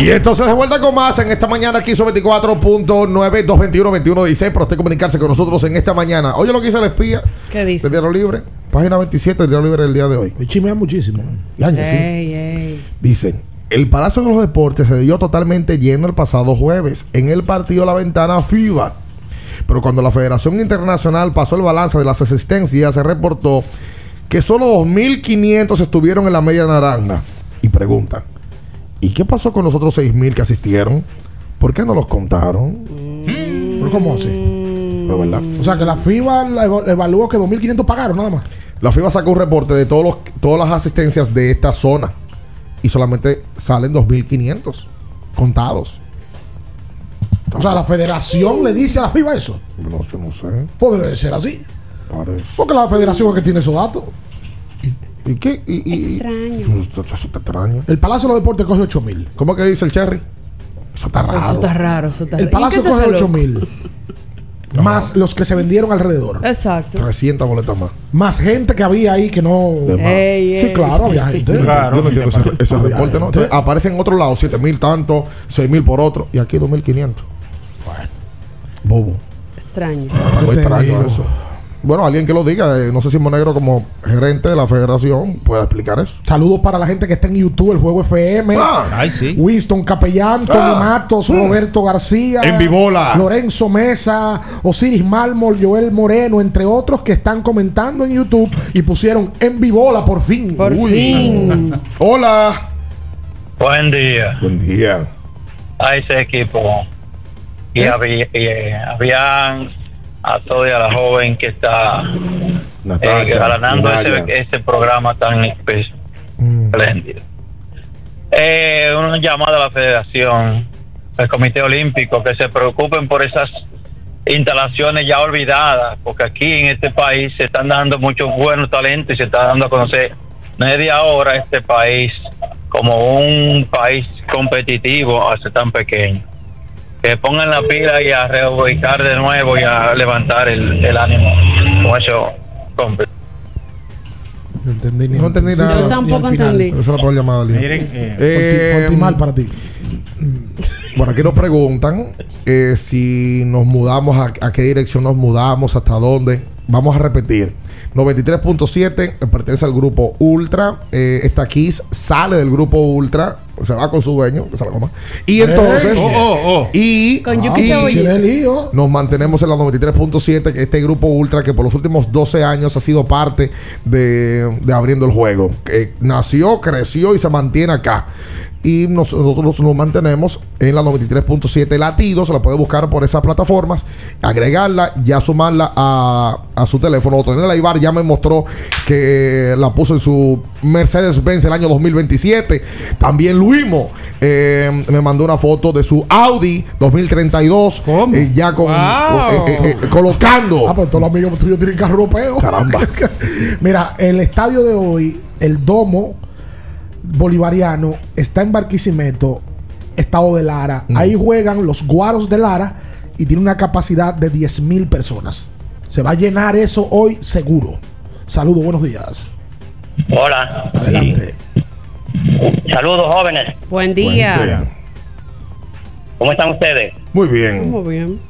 Y entonces de vuelta con más en esta mañana aquí sobre 24.9 221 2116 para usted comunicarse con nosotros en esta mañana. Oye lo que dice el espía ¿Qué dice? del Diario Libre, página 27 del Diario Libre del día de hoy. Me chimea muchísimo. Y años, sí. Dicen, el Palacio de los Deportes se dio totalmente lleno el pasado jueves en el partido La Ventana FIBA. Pero cuando la Federación Internacional pasó el balance de las asistencias, se reportó que solo 2.500 estuvieron en la media naranja. Y preguntan, ¿y qué pasó con los otros 6.000 que asistieron? ¿Por qué no los contaron? ¿Pero cómo así? Pero, ¿verdad? O sea, que la FIBA la evaluó que 2.500 pagaron nada más. La FIBA sacó un reporte de todos los, todas las asistencias de esta zona y solamente salen 2.500 contados. O sea, la federación le dice a la FIBA eso. No, yo no sé. Pues debe de ser así. Parece. Porque la federación es que tiene esos datos. ¿Y qué? Y, y- Extraño. Eso, eso está extraño. El Palacio de los Deportes coge 8 mil. ¿Cómo que dice el Cherry? Eso está raro. eso está raro. Eso está El raro. Palacio ¿Y qué te coge hace 8 loco? mil. Más los que se vendieron alrededor. Exacto. 300 boletas más. Más gente que había ahí que no. De más. Ey, Sí, ey. claro, había gente. Yo no entiendo ese, ese reporte, ¿no? Entonces, aparece en otro lado 7 mil tanto, 6 mil por otro. Y aquí 2.500. Bueno. Bobo. Extraño. Extraño eso. Bueno, alguien que lo diga. eh, no sé si Monegro como gerente de la federación puede explicar eso. Saludos para la gente que está en YouTube, el juego FM. Ah. Ay, sí. Winston Capellán, Tony Ah. Matos, Roberto García, En Vibola. Lorenzo Mesa, Osiris Mármol, Joel Moreno, entre otros que están comentando en YouTube y pusieron en Vibola por fin. Por fin. [LAUGHS] Hola. Buen día Buen día. a ese equipo. Y, había, y, eh, habían a toda la joven que está eh, ganando ese, ese programa tan Mm. espléndido. Eh, una llamada a la federación, al Comité Olímpico, que se preocupen por esas instalaciones ya olvidadas, porque aquí en este país se están dando muchos buenos talentos y se está dando a conocer de ahora este país como un país competitivo hace tan pequeño. Que pongan la pila y a reubicar de nuevo y a levantar el, el ánimo con eso. compe- No entendí ni No entendí Sí, nada. Yo tampoco Ni al final. entendí. Pero Eso lo puedo llamar a alguien. Miren, eh, Eh, Fortimal para ti. Bueno, aquí nos preguntan eh, si nos mudamos, a, a qué dirección nos mudamos, hasta dónde. Vamos a repetir. 93.7 eh, pertenece al grupo Ultra. Eh, esta Kiss sale del grupo Ultra. Se va con su dueño, que se la coma. Y entonces. Oh, oh, oh. Y, Con Yuki y nos mantenemos en la 93.7, que este grupo Ultra que por los últimos 12 años ha sido parte de, de Abriendo el Juego. Que nació, creció y se mantiene acá. Y nos- nosotros nos mantenemos en la 93.7 latidos. Se la puede buscar por esas plataformas, agregarla, ya sumarla a, a su teléfono. Tenerla Ibar ya me mostró que la puso en su Mercedes-Benz el año 2027. También Luimo eh, me mandó una foto de su Audi 2032. ¿Cómo? eh, ya con, Wow. con- eh, eh, eh, colocando. Ah, pues todos los amigos tuyos tienen carro europeo. Caramba. [LAUGHS] Mira, el estadio de hoy, el domo bolivariano, está en Barquisimeto, estado de Lara. Mm. Ahí juegan los guaros de Lara y tiene una capacidad de 10 mil personas. Se va a llenar eso hoy seguro. Saludos, buenos días. Hola, Adelante. saludos jóvenes, Buen día. ¿cómo están ustedes? Muy bien. Muy bien.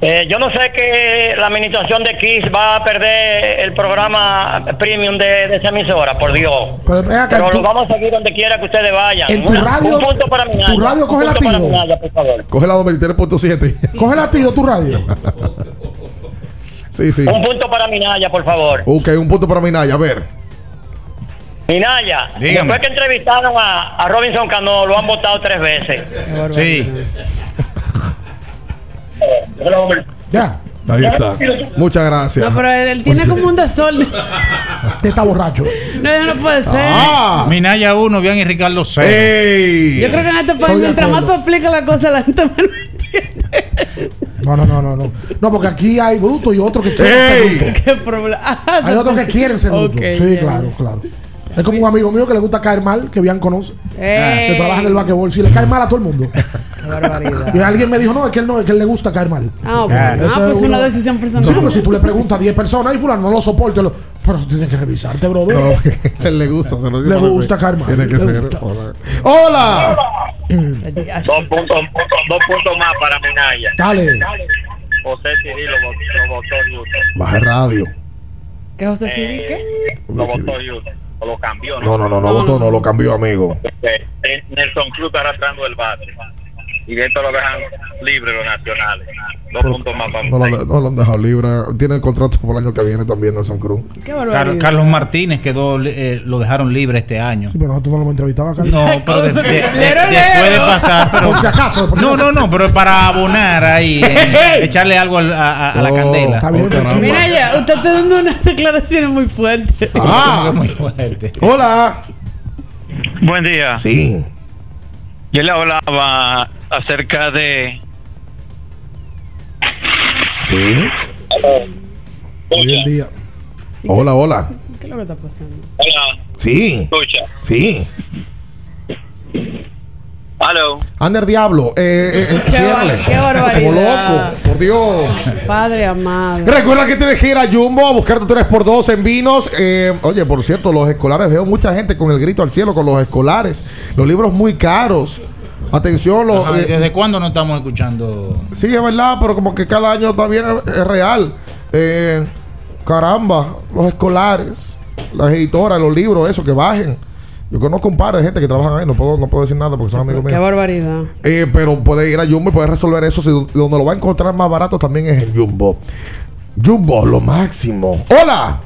Eh, yo no sé que la administración de Kiss va a perder el programa premium de, de esa emisora, por Dios. Pero ven acá, Pero tú- lo vamos a seguir donde quiera que ustedes vayan. En tu Una- radio- un punto para Minaya. tu radio coge punto para latido. Minaya, por favor. Coge la 93.7. Coge latido tu radio. sí, sí. Un punto para Minaya, por favor. Ok, un punto para Minaya. A ver. Minaya, Dígame. después que entrevistaron a, a Robinson Cano, lo han votado tres veces. Sí. Ya. Ahí está. Muchas gracias. No, pero él, él tiene como un desorden. [LAUGHS] está borracho. No, eso no puede ser. Ah. Minaya 1, bien y Ricardo 0. ¡Ey! Yo creo que en este país, mientras más tú explicas la cosa, la gente menos No, no, no, no, no. No, porque aquí hay bruto y otros que quieren ¡Ey! ser bruto. ¿Qué problema? Ah, Hay otros que quieren ser bruto. Ok, Sí, claro, claro. Es como un amigo mío que le gusta caer mal, que bien conoce. Ey. Que trabaja en el basquetbol. Si le cae mal a todo el mundo. Qué barbaridad. Y alguien me dijo, no, es que él no, es que él le gusta caer mal. Ah, bueno. Eso Ah, pues es una uno- decisión personal. Sí, porque si tú le preguntas a 10 personas, y fulano no lo soporto, lo- pero tú tienes que revisarte, brother. No, él le gusta. Se lo digo Le gusta decir. Karma, Tiene que ser. gusta. Hola. Dos puntos, dos puntos más para Minaya. Dale. José Cirilo lo, votó Houston. Baja el radio. ¿Qué José Siri? ¿Qué? Lo votó Houston. Lo cambió. No, no, no, no votó, no lo cambió, amigo. Porque Nelson Cruz está arrastrando el bate. Y esto lo dejan libre los nacionales. Dos Pero puntos más para no, lo, no lo han dejado libre. Tiene el contrato por el año que viene también, Nelson Cruz. Carlos Martínez quedó, eh, lo dejaron libre este año. Sí, pero nosotros no lo hemos entrevistado acá. No, pero de- de- de- después de pasar, pero Por si acaso. por no, no, no, pero es para abonar ahí, [LAUGHS] eh, echarle algo al- a, a- a la Oh, candela. Está bien, Oh. Mira ya, usted está dando unas declaraciones muy fuertes. Ah, [LAUGHS] Muy fuerte. hola. Buen día. Sí. Yo le hablaba acerca de. Sí. Hoy en día. Hola, hola. ¿Qué es lo que está pasando? Hola, Sí. escucha. Sí. Aló. Ander Diablo. Eh, eh, eh, Qué ciérrale. bar- qué barbaridad. Como loco. Por Dios. Padre amado. Recuerda que tienes que ir a Jumbo a buscar tu 3x2 en vinos. Eh, oye, por cierto, los escolares, veo mucha gente con el grito al cielo con los escolares. Los libros muy caros. Atención, los, Ajá, eh, ¿Desde cuándo no estamos escuchando? sí, es verdad, pero como que cada año también es, es real. Eh, caramba, los escolares, las editoras, los libros, eso, que bajen. Yo conozco un par de gente que trabajan ahí, no puedo, no puedo decir nada porque son amigos Qué míos. barbaridad. Eh, pero puede ir a Jumbo y puede resolver eso. Si donde lo va a encontrar más barato también es en Jumbo. Jumbo, lo máximo. Hola.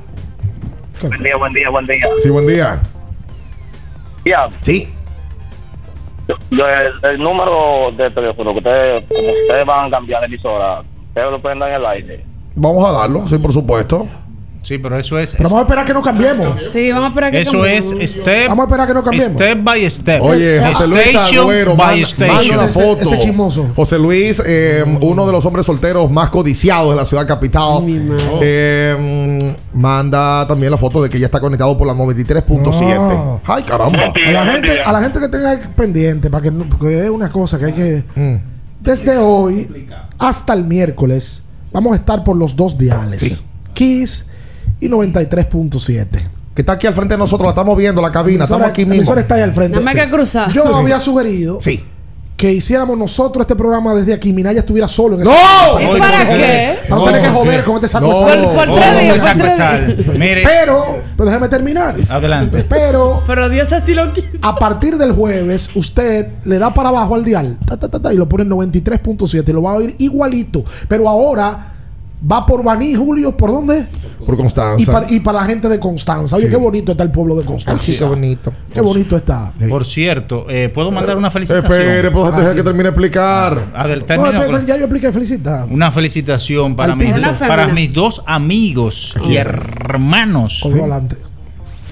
Buen día, buen día, buen día. Sí, buen día. Ya, Sí. El, número de teléfono que ustedes, como ustedes van a cambiar de emisora, ustedes lo pueden en el aire. Vamos a darlo, sí, por supuesto. Sí, pero eso es. Pero vamos a esperar que no cambiemos. Sí, vamos a esperar que Eso es cambiemos. step, Vamos a esperar que no cambiemos. step by step. Oye, José Luis Agüero, by station. manda una Ese- foto. ese chismoso. José Luis, eh, uno de los hombres solteros más codiciados de la ciudad capital. Mi madre. eh, manda también la foto de que ya está conectado por la 93.7. No. Ay, caramba. A la gente, a la gente que tenga pendiente, para que, porque es una cosa que hay que. Mm. Desde hoy hasta el miércoles, vamos a estar por los dos diales: Sí. Kiss y 93.7. Que está aquí al frente de nosotros, la estamos viendo, la cabina, estamos aquí La mismo. emisora está ahí al frente. Que cruzar. Yo había sugerido Sí. que hiciéramos nosotros este programa desde aquí. Minaya estuviera solo en ¡No! ese ¿Y para qué? Para no tener que joder con este saco No. sal. Por, por tres días, esa por tres cosa. días. Mire, Pero, pero déjeme terminar. adelante. Pero Pero Dios así lo quiso. a partir del jueves, usted le da para abajo al dial ta, ta, ta, ta, y lo pone en 93.7 y lo va a oír igualito. Pero ahora va por Baní, Julio, ¿por dónde? Por Constanza. Y para, y para la gente de Constanza. Oye, Sí. qué bonito está el pueblo de Constanza. sí, qué bonito. Qué bonito está. Por cierto, eh, ¿puedo mandar una felicitación? Espere, pues dejar que termine de explicar. No, termino pero- con- pero ya yo expliqué, felicita. Una felicitación para, mis, para mis dos amigos y hermanos. Adelante.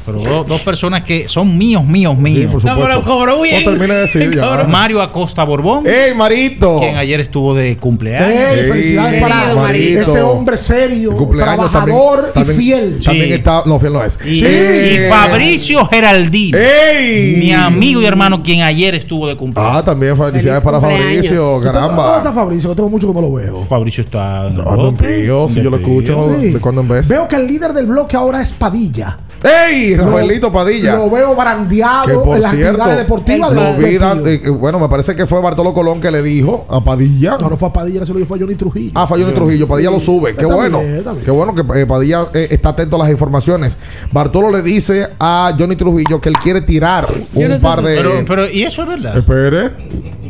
Pero do- dos personas que son míos, míos, míos. por No, pero cobró bien. No termine de decir ya. Mario Acosta Borbón, ¡Ey, Marito! quien ayer estuvo de cumpleaños. Ey, Ey, felicidades para Marito. Marito. ese hombre serio, trabajador también, y fiel. También Sí. está, no, fiel no es. Y, Eh, y Fabricio Geraldino, ¡Ey! mi amigo y hermano, quien ayer estuvo de cumpleaños. Ah, también felicidades Feliz para cumpleaños. Fabricio, ¿Dónde está caramba. Fabricio? Que tengo mucho que no lo veo. Fabricio está en pío, si yo lo escucho. Sí. ¿De cuándo en vez? Veo que el líder del bloque ahora es Padilla. ¡Ey! Rafaelito Padilla. Lo veo barandeado que por en las cierto, actividades deportivas. lo vi, eh, bueno, me parece que fue Bartolo Colón que le dijo a Padilla. No, no fue a Padilla, se lo dijo fue a Johnny Trujillo. Ah, falló en Trujillo. Padilla lo sube. Qué Está bueno. bien. Qué bueno que eh, Padilla eh, está atento a las informaciones. Bartolo le dice a Johnny Trujillo que él quiere tirar un no sé par si- de. Pero, pero, ¿y eso es verdad? Espere.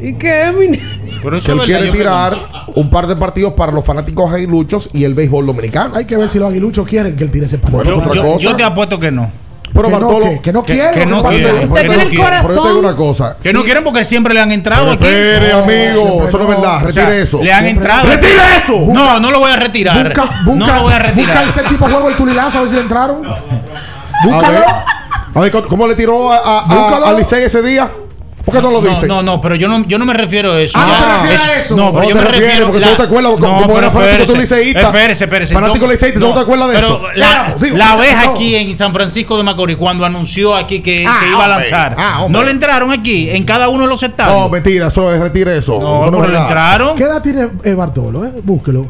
¿Y qué, mi Pero eso Que él verdad, quiere tirar un par de partidos para los fanáticos aguiluchos y el béisbol dominicano. Hay que ver si los aguiluchos quieren que él tire ese partido. Bueno, Yo, es otra yo- cosa. yo te apuesto que no. Pero que no, Bartolo- que, que no quieren. que no quieren. Pero Usted yo- tiene el pero yo te digo una cosa. Que no quieren porque siempre le han entrado aquí. espere, No, amigo. Eso no es no. verdad. O sea, Retire eso. Le han entrado. ¡Retire eso! No, no lo voy a retirar. Busca, no busca, lo voy a busca retirar. el séptimo juego del tulilazo a ver si le entraron. A Búscalo. ver, a ver, ¿cómo le tiró a, a, a, a Licey ese día? ¿Por qué no lo No, dice? no, no, pero yo no, yo no me refiero a eso. Ah, ¿no te refieres a eso? No, pero No yo te me refiero porque tú no te acuerdas como- como pero era fanático tú liceísta. Espérese, espérese. Fanático liceísta, ¿tú no te acuerdas de pero eso? La, Claro, digo, la vez no. aquí en San Francisco de Macorís, cuando anunció aquí que, Ah, que iba a lanzar, Ah. ¿no le entraron aquí en cada uno de los No, estadios? mentira, eso es, retire eso. No, eso no pero le entraron. ¿Qué edad tiene eh, Bartolo? Eh? Búsquelo.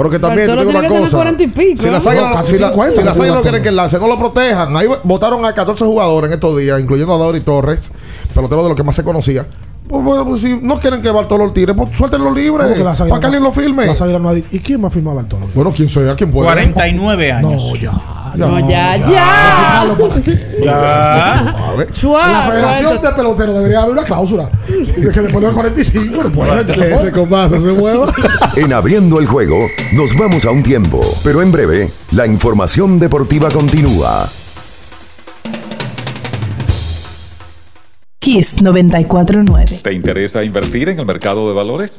Pero que también digo una cosa. 40 y pico, si las No, águilas casi si la- 50, si no quieren que lance, no lo protejan. Ahí votaron a 14 jugadores en estos días, incluyendo a Dauri Torres, pelotero de los que más se conocía. Pues, bueno, pues, si no quieren que Bartolo lo tire, pues suéltenlo libre. ¿Cómo que las Para que alguien no- lo firme. no ¿Y quién más firma a Bartolo? Bueno, quién sea, quién puede. 49 años. No, ya. No, ya, ya. Ya. Chua, En la Federación de Peloteros debería haber una cláusula de que después de los 45 no puede Que ese compás se mueva. En abriendo el juego, nos vamos a un tiempo, pero en breve, la información deportiva continúa. Kiss 949. ¿Te interesa invertir en el mercado de valores?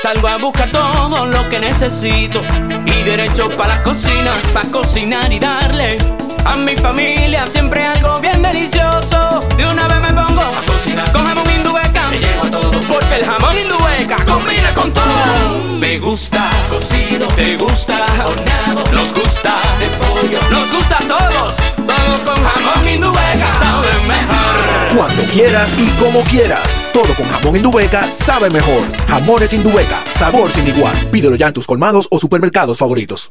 salgo a buscar todo lo que necesito y derecho para la cocina, para cocinar y darle a mi familia siempre algo bien delicioso. De una vez me pongo a cocinar con jamón indubeca, me llevo a todo porque el jamón indubeca combina con todo. Me gusta cocido, te gusta horneado, nos gusta de pollo, nos gusta a todos, todos con jamón indubeca sabe mejor. Cuando quieras y como quieras. Todo con jamón Indubeca sabe mejor. Jamones Indubeca, sabor sin igual. Pídelo ya en tus colmados o supermercados favoritos.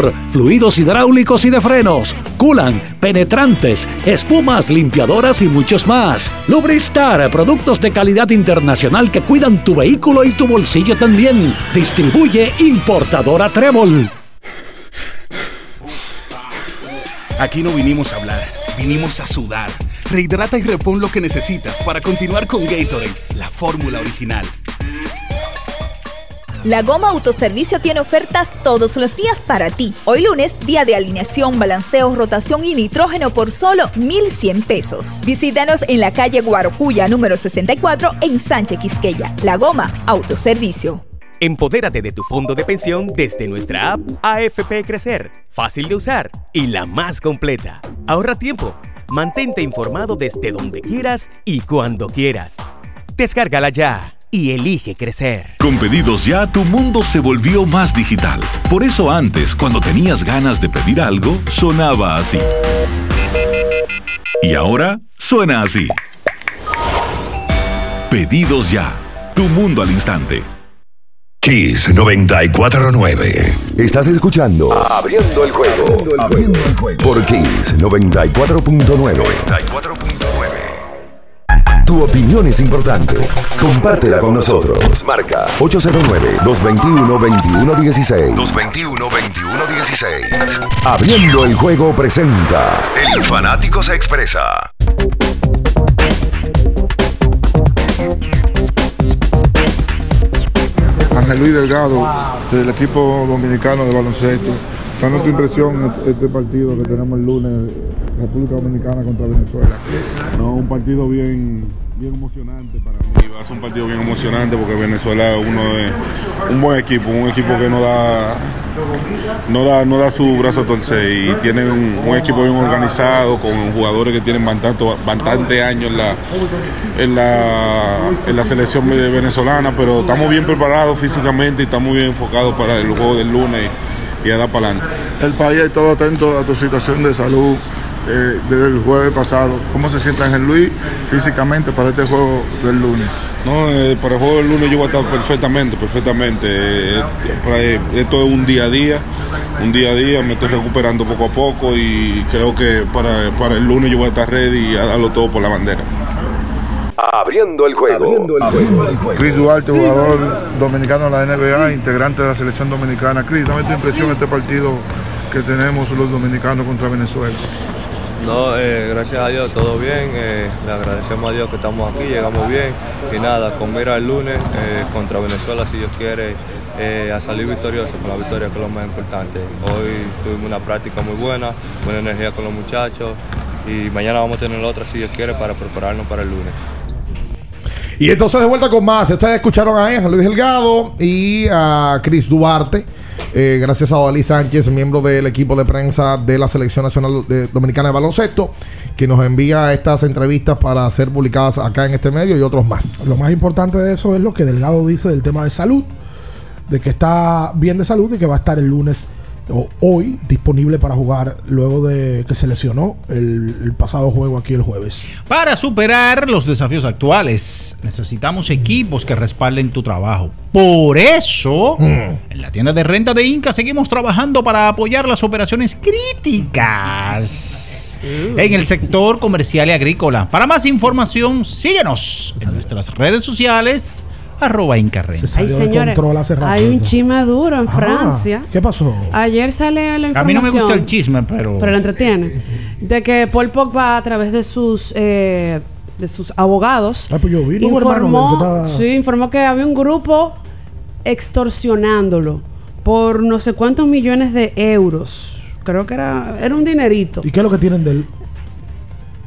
fluidos hidráulicos y de frenos, culan, penetrantes, espumas, limpiadoras y muchos más. Lubristar, productos de calidad internacional que cuidan tu vehículo y tu bolsillo también. Distribuye importadora Trébol. Aquí no vinimos a hablar, vinimos a sudar. Rehidrata y repon lo que necesitas para continuar con Gatorade, la fórmula original. La Goma Autoservicio tiene ofertas todos los días para ti. Hoy lunes, día de alineación, balanceo, rotación y nitrógeno por solo 1,100 pesos. Visítanos en la calle Guarocuya número 64 en Sánchez Quisqueya. La Goma Autoservicio. Empodérate de tu fondo de pensión desde nuestra app AFP Crecer, fácil de usar y la más completa. Ahorra tiempo, mantente informado desde donde quieras y cuando quieras. Descárgala ya y elige crecer. Con pedidos ya, tu mundo se volvió más digital. Por eso antes, cuando tenías ganas de pedir algo, sonaba así. Y ahora suena así. Pedidos ya. Tu mundo al instante. Kiss 949. Estás escuchando Abriendo el juego. Abriendo el juego. Por Kiss 94.9. Tu opinión es importante. Compártela con nosotros. Marca 809-221-2116. 221-2116. Abriendo el juego presenta El fanático se expresa. Ángel Luis Delgado, del equipo dominicano de baloncesto. ¿Cuál es tu impresión este, partido que tenemos el lunes, República Dominicana contra Venezuela? No, un partido bien, bien emocionante para mí. Va a ser un partido bien emocionante porque Venezuela es uno de un buen equipo, un equipo que no da no da no da su brazo a y tiene un, equipo bien organizado con jugadores que tienen bastante, bastante años en la, en la en la selección venezolana, pero estamos bien preparados físicamente y estamos bien enfocados para el juego del lunes y, a dar para adelante. El país ha estado atento a tu situación de salud eh, desde el jueves pasado. ¿Cómo se siente Ángel Luis físicamente para este juego del lunes? No, eh, para el juego del lunes yo voy a estar perfectamente, perfectamente. Eh, para- eh, esto es un día a día, un día a día, me estoy recuperando poco a poco y creo que para, para el lunes yo voy a estar ready y a darlo todo por la bandera. Abriendo el juego. Chris Duarte, jugador dominicano de la NBA, integrante de la selección dominicana. Chris, dame tu impresión de este partido que tenemos los dominicanos contra Venezuela. No, eh, gracias a Dios, todo bien. eh, le agradecemos a Dios que estamos aquí, llegamos bien. Y nada, con mira el lunes eh, contra Venezuela, si Dios quiere, eh, a salir victorioso con la victoria, que es lo más importante. Hoy tuvimos una práctica muy buena, buena energía con los muchachos. Y mañana vamos a tener otra, si Dios quiere, para prepararnos para el lunes. Y entonces de vuelta con más. Ustedes escucharon a Luis Delgado y a Chris Duarte. eh, gracias a Dalí Sánchez, miembro del equipo de prensa de la Selección Nacional Dominicana de Baloncesto, que nos envía estas entrevistas para ser publicadas acá en este medio y otros más. Lo más importante de eso es lo que Delgado dice del tema de salud, de que está bien de salud y que va a estar el lunes hoy disponible para jugar luego de que se lesionó el, el pasado juego aquí el jueves. Para superar los desafíos actuales, necesitamos equipos que respalden tu trabajo. Por eso, en la tienda de renta de Inca seguimos trabajando para apoyar las operaciones críticas en el sector comercial y agrícola. Para más información, síguenos en nuestras redes sociales, arroba Inca Renta. Se Ay, salió de señores, control hace rato hay un chisme duro en Ah, Francia. ¿Qué pasó? Ayer sale la A información. mí no me gusta el chisme, pero... Pero la entretiene. De que Paul Pogba a través de sus eh, de sus abogados Ah, pues yo vi, no, hermano, informó, que sí, informó que había un grupo extorsionándolo por no sé cuántos millones de euros. Creo que era era un dinerito. ¿Y qué es lo que tienen de él?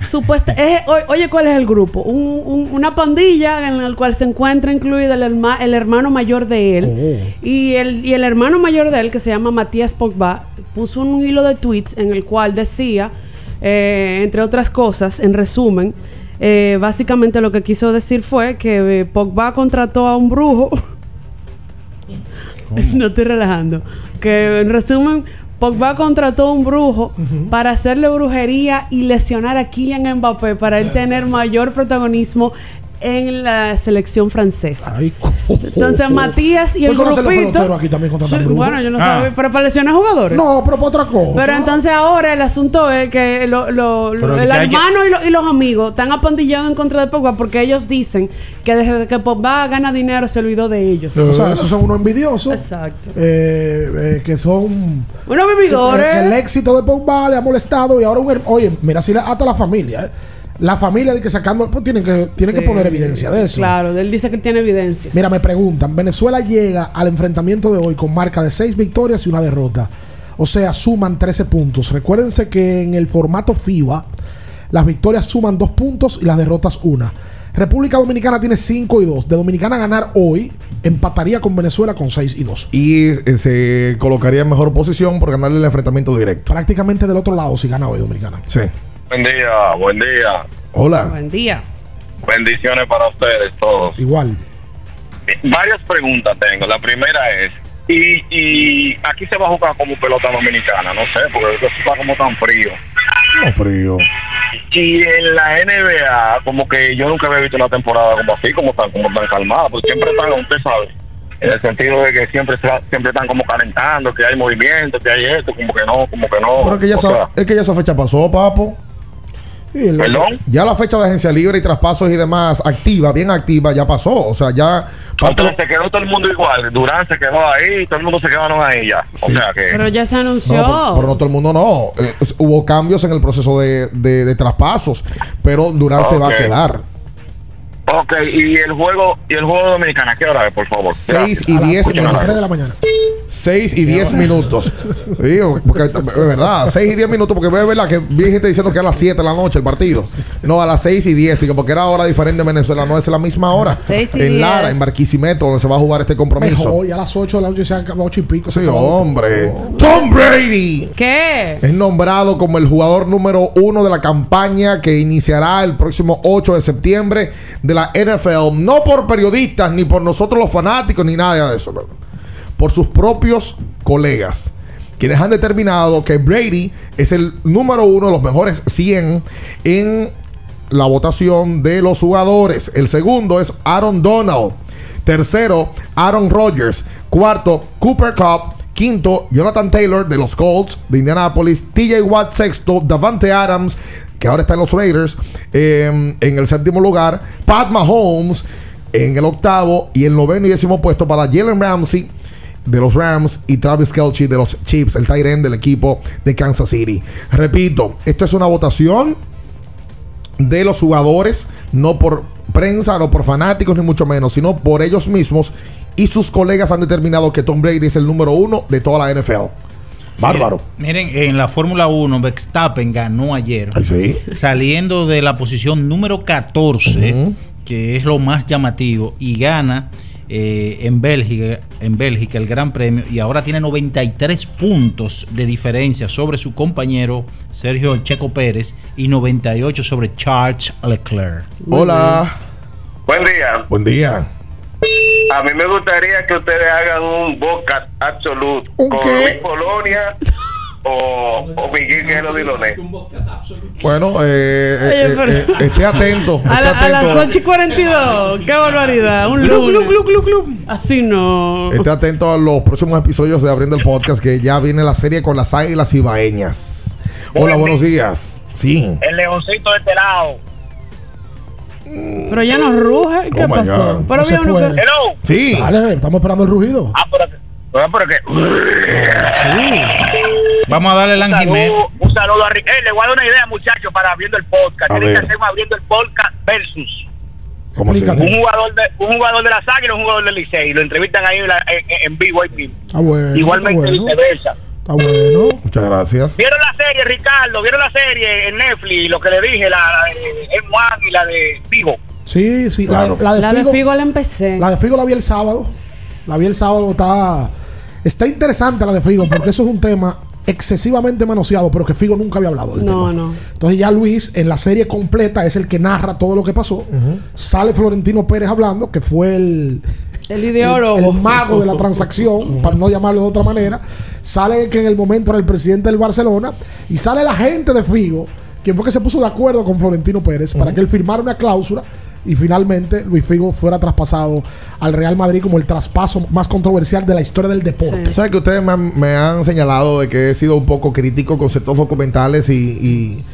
Supuesta, es- oye, ¿cuál es el grupo? Un- un- una pandilla en la cual se encuentra incluido el, herma- el hermano mayor de él. Y, el, y el hermano mayor de él, que se llama Matías Pogba, puso un hilo de tweets en el cual decía, eh, entre otras cosas, en resumen, eh, básicamente lo que quiso decir fue que eh, Pogba contrató a un brujo. [LAUGHS] no estoy relajando. Que en resumen, Pogba contrató a un brujo para hacerle brujería y lesionar a Kylian Mbappé para él tener mayor protagonismo en la selección francesa. [LAUGHS] Entonces Matías y el los grupito. aquí también Sí, bueno, yo no Ah. sabía, pero para lesionar jugadores. No, pero para otra cosa. Pero entonces ahora el asunto es que lo- lo- lo- Pero el que hay que- hermano y, lo- y los amigos están apandillados en contra de Pogba porque ellos dicen que desde que Pogba gana dinero se olvidó de ellos. O sea, esos son unos envidiosos. Exacto. eh, eh, que son. Unos vividores. Que, que el éxito de Pogba le ha molestado y ahora un. Oye, mira, si la- hasta la familia. eh. La familia de que sacando. Pues tienen que, tienen Sí. que poner evidencia de eso. Claro, él dice que tiene evidencias. Mira, me preguntan, Venezuela llega al enfrentamiento de hoy con marca de 6 victorias y una derrota. O sea, suman 13 puntos. Recuérdense que en el formato FIBA, las victorias suman 2 puntos y las derrotas una. República Dominicana tiene 5 y 2. De Dominicana ganar hoy, empataría con Venezuela con 6 y 2. Y eh, se colocaría en mejor posición por ganarle el enfrentamiento directo. Prácticamente del otro lado si gana hoy Dominicana. Sí. Buen día, buen día. Hola. Buen día. Bendiciones para ustedes todos. Igual. Varias preguntas tengo. La primera es, y, y aquí se va a jugar como pelota dominicana, no sé, porque eso está como tan frío. No frío. Y en la NBA, como que yo nunca había visto una temporada como así, como tan, como tan calmada, porque siempre están, usted sabe, en el sentido de que siempre siempre están como calentando, que hay movimiento, que hay esto, como que no, como que no. Pero es que ya O esa, sea, es que ya esa fecha pasó, papo. ¿Perdón? Ya la fecha de agencia libre y traspasos y demás activa, bien activa, ya pasó. O sea, ya. Entonces se quedó todo el mundo igual. Durán se quedó ahí, todo el mundo se quedaron ahí ya. O sea que. Pero ya se anunció. No, pero, pero no todo el mundo no. Eh, hubo cambios en el proceso de, de- de traspasos, pero Durán se va a quedar. Ok, y el juego y el juego dominicano, ¿a qué hora es, por favor? 6 y Gracias. 10 Escuchen a la- minutos. de la mañana. 6 y 10 minutos. Digo, porque es verdad, 6 y 10 minutos, porque es verdad que vi gente diciendo que a las 7 de la noche el partido. No, a las 6 y 10, digo, porque era hora diferente en Venezuela, no es la misma hora. Seis y en Lara, 10. en Barquisimeto, donde se va a jugar este compromiso. Mejor, ya a las 8 de la noche se han acabado 8 y pico. Sí, hombre. Tom Brady ¿Qué? es nombrado como el jugador número uno de la campaña que iniciará el próximo 8 de septiembre de la NFL. No por periodistas, ni por nosotros los fanáticos, ni nada de eso. Por sus propios colegas. Quienes han determinado que Brady es el número uno de los mejores 100 en la votación de los jugadores. El segundo es Aaron Donald. Tercero, Aaron Rodgers. Cuarto, Cooper Cup. Quinto, Jonathan Taylor de los Colts de Indianapolis. TJ Watt sexto. Davante Adams, que ahora está en los Raiders, eh, en el séptimo lugar. Pat Mahomes en el octavo. Y el noveno y décimo puesto para Jalen Ramsey de los Rams y Travis Kelce de los Chiefs, el tight end del equipo de Kansas City. Repito, esto es una votación de los jugadores, no por prensa, no por fanáticos, ni mucho menos, sino por ellos mismos. Y sus colegas han determinado que Tom Brady es el número uno de toda la NFL. Bárbaro. Miren, en la Fórmula 1, Verstappen ganó ayer. Ay, sí. Saliendo de la posición número 14, que es lo más llamativo, y gana eh, en Bélgica, en Bélgica el Gran Premio, y ahora tiene 93 puntos de diferencia sobre su compañero Sergio Checo Pérez y 98 sobre Charles Leclerc. Hola. Buen día. Buen día. A mí me gustaría que ustedes hagan un boca absoluto con Luis Polonia o, o Miguel Guerrero Diloné. Bueno, eh, eh, Oye, eh, eh, esté atento. [LAUGHS] A, la- a las atento. 8 y 42. ¡Qué barbaridad! Un Glu, lunes. Así no. Esté atento a los próximos episodios de Abriendo el Podcast, que ya viene la serie con las águilas ibaeñas. Hola, buenos días. Sí. El leoncito de este lado. Pero ya no ruge. ¿Qué Oh pasó? God. Pero No se bien, fue. que- Hello. Sí. Dale, estamos esperando el rugido. Ah, pero que. pero que. Vamos a darle el Un Anjimet. saludo, un saludo a Rick. Eh, le voy a dar una idea, muchachos, para abriendo el podcast. A Tienen ver. que hacer abriendo el podcast versus. ¿Cómo? Un jugador, de, un jugador de las águilas y un jugador del Licey. Lo entrevistan ahí en, la- en- en vivo ahí mismo. Está bueno. Igualmente bueno. viceversa. Está bueno. Muchas gracias. ¿Vieron la serie, Ricardo? ¿Vieron la serie en Netflix? Lo que le dije, la, la de M1 y la de Vivo. Sí, sí. Claro. La, la de La de Figo, Figo la empecé. la de Figo la vi el sábado. La vi el sábado. Está, está interesante la de Figo porque eso es un tema excesivamente manoseado, pero que Figo nunca había hablado del No, tema. no. Entonces ya Luis en la serie completa es el que narra todo lo que pasó. Sale Florentino Pérez hablando, que fue el, El ideólogo. el, el mago de la transacción, para no llamarlo de otra manera. Sale que en el momento era el presidente del Barcelona y sale la gente de Figo, quien fue que se puso de acuerdo con Florentino Pérez para que él firmara una cláusula y finalmente Luis Figo fuera traspasado al Real Madrid como el traspaso más controversial de la historia del deporte. ¿Sabes que ustedes me han, me han señalado de que he sido un poco crítico con ciertos documentales y, y,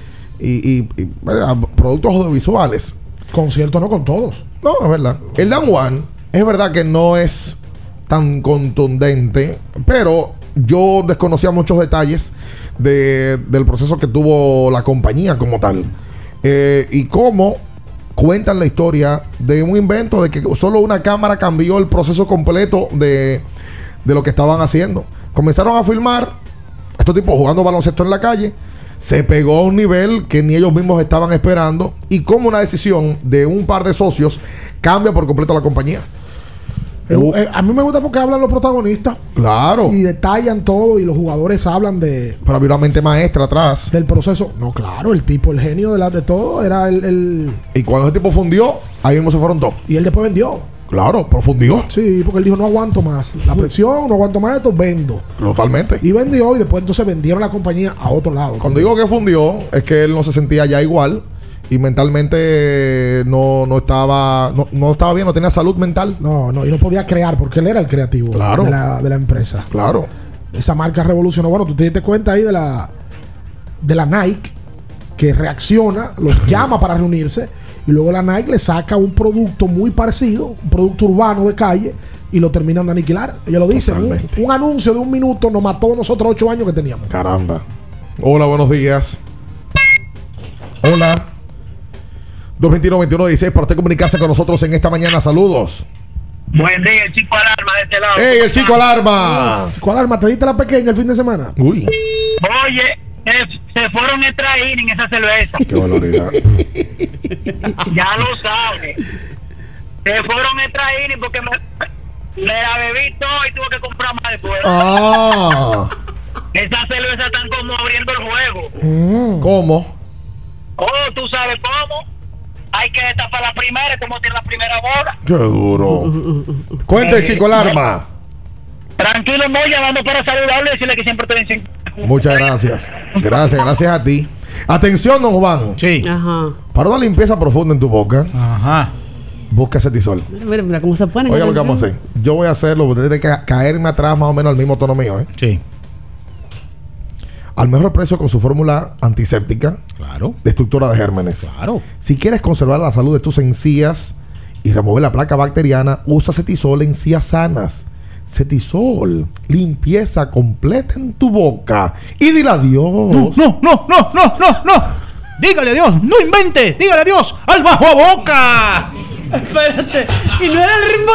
y- y- y, ¿verdad? productos audiovisuales? Con cierto, no con todos. No, es verdad. El Dan One es verdad que no es tan contundente, pero yo desconocía muchos detalles de- del proceso que tuvo la compañía como tal. Eh, y cómo cuentan la historia de un invento de que solo una cámara cambió el proceso completo de, de lo que estaban haciendo. Comenzaron a filmar estos tipos jugando baloncesto en la calle. Se pegó a un nivel que ni ellos mismos estaban esperando. Y como una decisión de un par de socios cambia por completo la compañía. Eh, eh, a mí me gusta porque hablan los protagonistas Claro. y detallan todo y los jugadores hablan de Pero había una mente maestra atrás. del proceso. No, claro, el tipo, el genio de, la, de todo era el, el- Y cuando ese tipo fundió, ahí mismo se fueron dos. Y él después vendió. Claro, profundió. Sí, porque él dijo, no aguanto más la presión, no aguanto más esto, vendo. Totalmente. Y vendió y después entonces vendieron la compañía a otro lado. Cuando digo que fundió, es que él no se sentía ya igual. Y mentalmente no, no estaba no, no estaba bien, no tenía salud mental. No, no, y no podía crear porque él era el creativo Claro. de, la, de la empresa. Claro. Esa marca revolucionó. Bueno, tú te diste cuenta ahí de la de la Nike que reacciona, los [LAUGHS] llama para reunirse y luego la Nike le saca un producto muy parecido, un producto urbano de calle y lo terminan de aniquilar. Ella lo dice, un, un anuncio de un minuto nos mató a nosotros ocho años que teníamos. Caramba. Hola, buenos días. Hola. 221-2116 para usted comunicarse con nosotros en esta mañana. Saludos. Buen día, el chico alarma de este lado. ¡Ey, el chico alarma! Chico alarma, ¿te diste la pequeña el fin de semana? Uy. Oye, se, se fueron extra en esa cerveza. Qué valoridad. [LAUGHS] ya lo sabes. Se fueron extra porque me, me la bebí todo y tuve que comprar más después. Ah. Esas cervezas están como abriendo el juego. Mm. ¿Cómo? Oh, tú sabes cómo. Hay que tapar la primera, como tiene la primera bola. Qué duro. Cuente, chico alarma. Tranquilo, no, llamando para saludarle y decirle que siempre te dicen. Muchas gracias. Gracias, gracias a ti. Atención, don Juan. Sí. Ajá. Para una limpieza profunda en tu boca, Ajá. busca cetisol. Mira, mira, mira cómo se pone. Oiga lo que vamos a hacer. Yo voy a hacerlo, usted tiene que ca- caerme atrás más o menos al mismo tono mío, ¿eh? Sí. Al mejor precio con su fórmula antiséptica. Claro. Destructora de gérmenes. Claro. Si quieres conservar la salud de tus encías y remover la placa bacteriana, usa cetisol en encías sanas. Cetisol, limpieza completa en tu boca. Y dile adiós. No, no, no, no, no, no, no. Dígale adiós, no invente. Dígale adiós al bajo a boca. Espérate. Y no era el ritmo.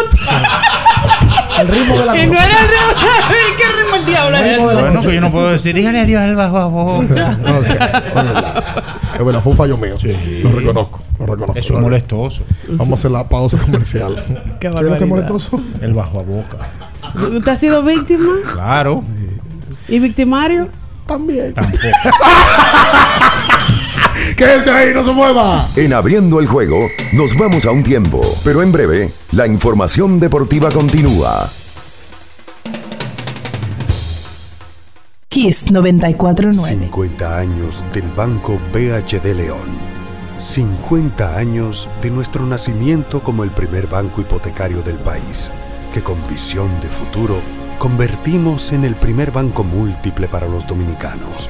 El ritmo de la Y no era el ritmo. ¿Qué ritmo el diablo es eso? Bueno, que yo no puedo decir, dígale adiós al bajo a boca. [LAUGHS] Ok, es [LAUGHS] verdad. Fue un fallo mío. Lo reconozco, lo reconozco. Eso es molestoso. Vamos a hacer la pausa comercial. [LAUGHS] Qué es lo que es molestoso? El bajo a boca. ¿Usted ha sido víctima? Claro. ¿Y victimario? También. Tampoco. Quédese ahí, no se mueva. En abriendo el juego, nos vamos a un tiempo, pero en breve, la información deportiva continúa. Kiss 949. 50 años del Banco BHD León. 50 años de nuestro nacimiento como el primer banco hipotecario del país, que con visión de futuro convertimos en el primer banco múltiple para los dominicanos.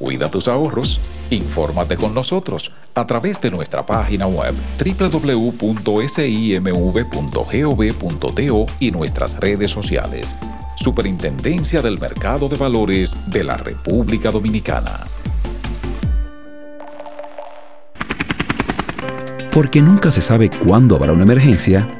Cuida tus ahorros. Infórmate con nosotros a través de nuestra página web www.simv.gov.do y nuestras redes sociales. Superintendencia del Mercado de Valores de la República Dominicana. Porque nunca se sabe cuándo habrá una emergencia,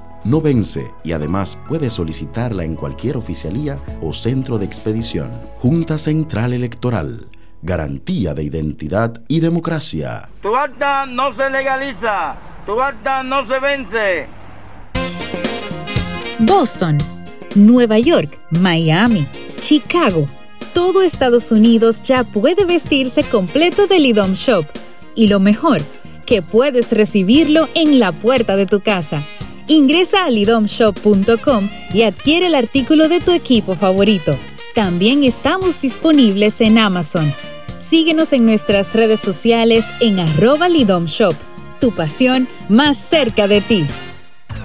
no vence y además puedes solicitarla en cualquier oficialía o centro de expedición. Junta Central Electoral. Garantía de identidad y democracia. Tu acta no se legaliza, tu acta no se vence. Boston, Nueva York, Miami, Chicago. todo Estados Unidos ya puede vestirse completo del IDOM Shop. Y lo mejor, que puedes recibirlo en la puerta de tu casa. Ingresa a lidomshop.com y adquiere el artículo de tu equipo favorito. También estamos disponibles en Amazon. Síguenos en nuestras redes sociales en arroba lidomshop. Tu pasión más cerca de ti.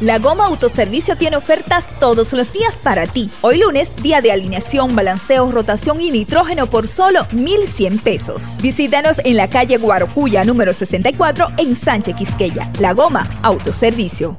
La Goma Autoservicio tiene ofertas todos los días para ti. Hoy lunes, día de alineación, balanceo, rotación y nitrógeno por solo 1,100 pesos. Visítanos en la calle Guarocuya, número 64, en Sánchez Quisqueya. La Goma Autoservicio.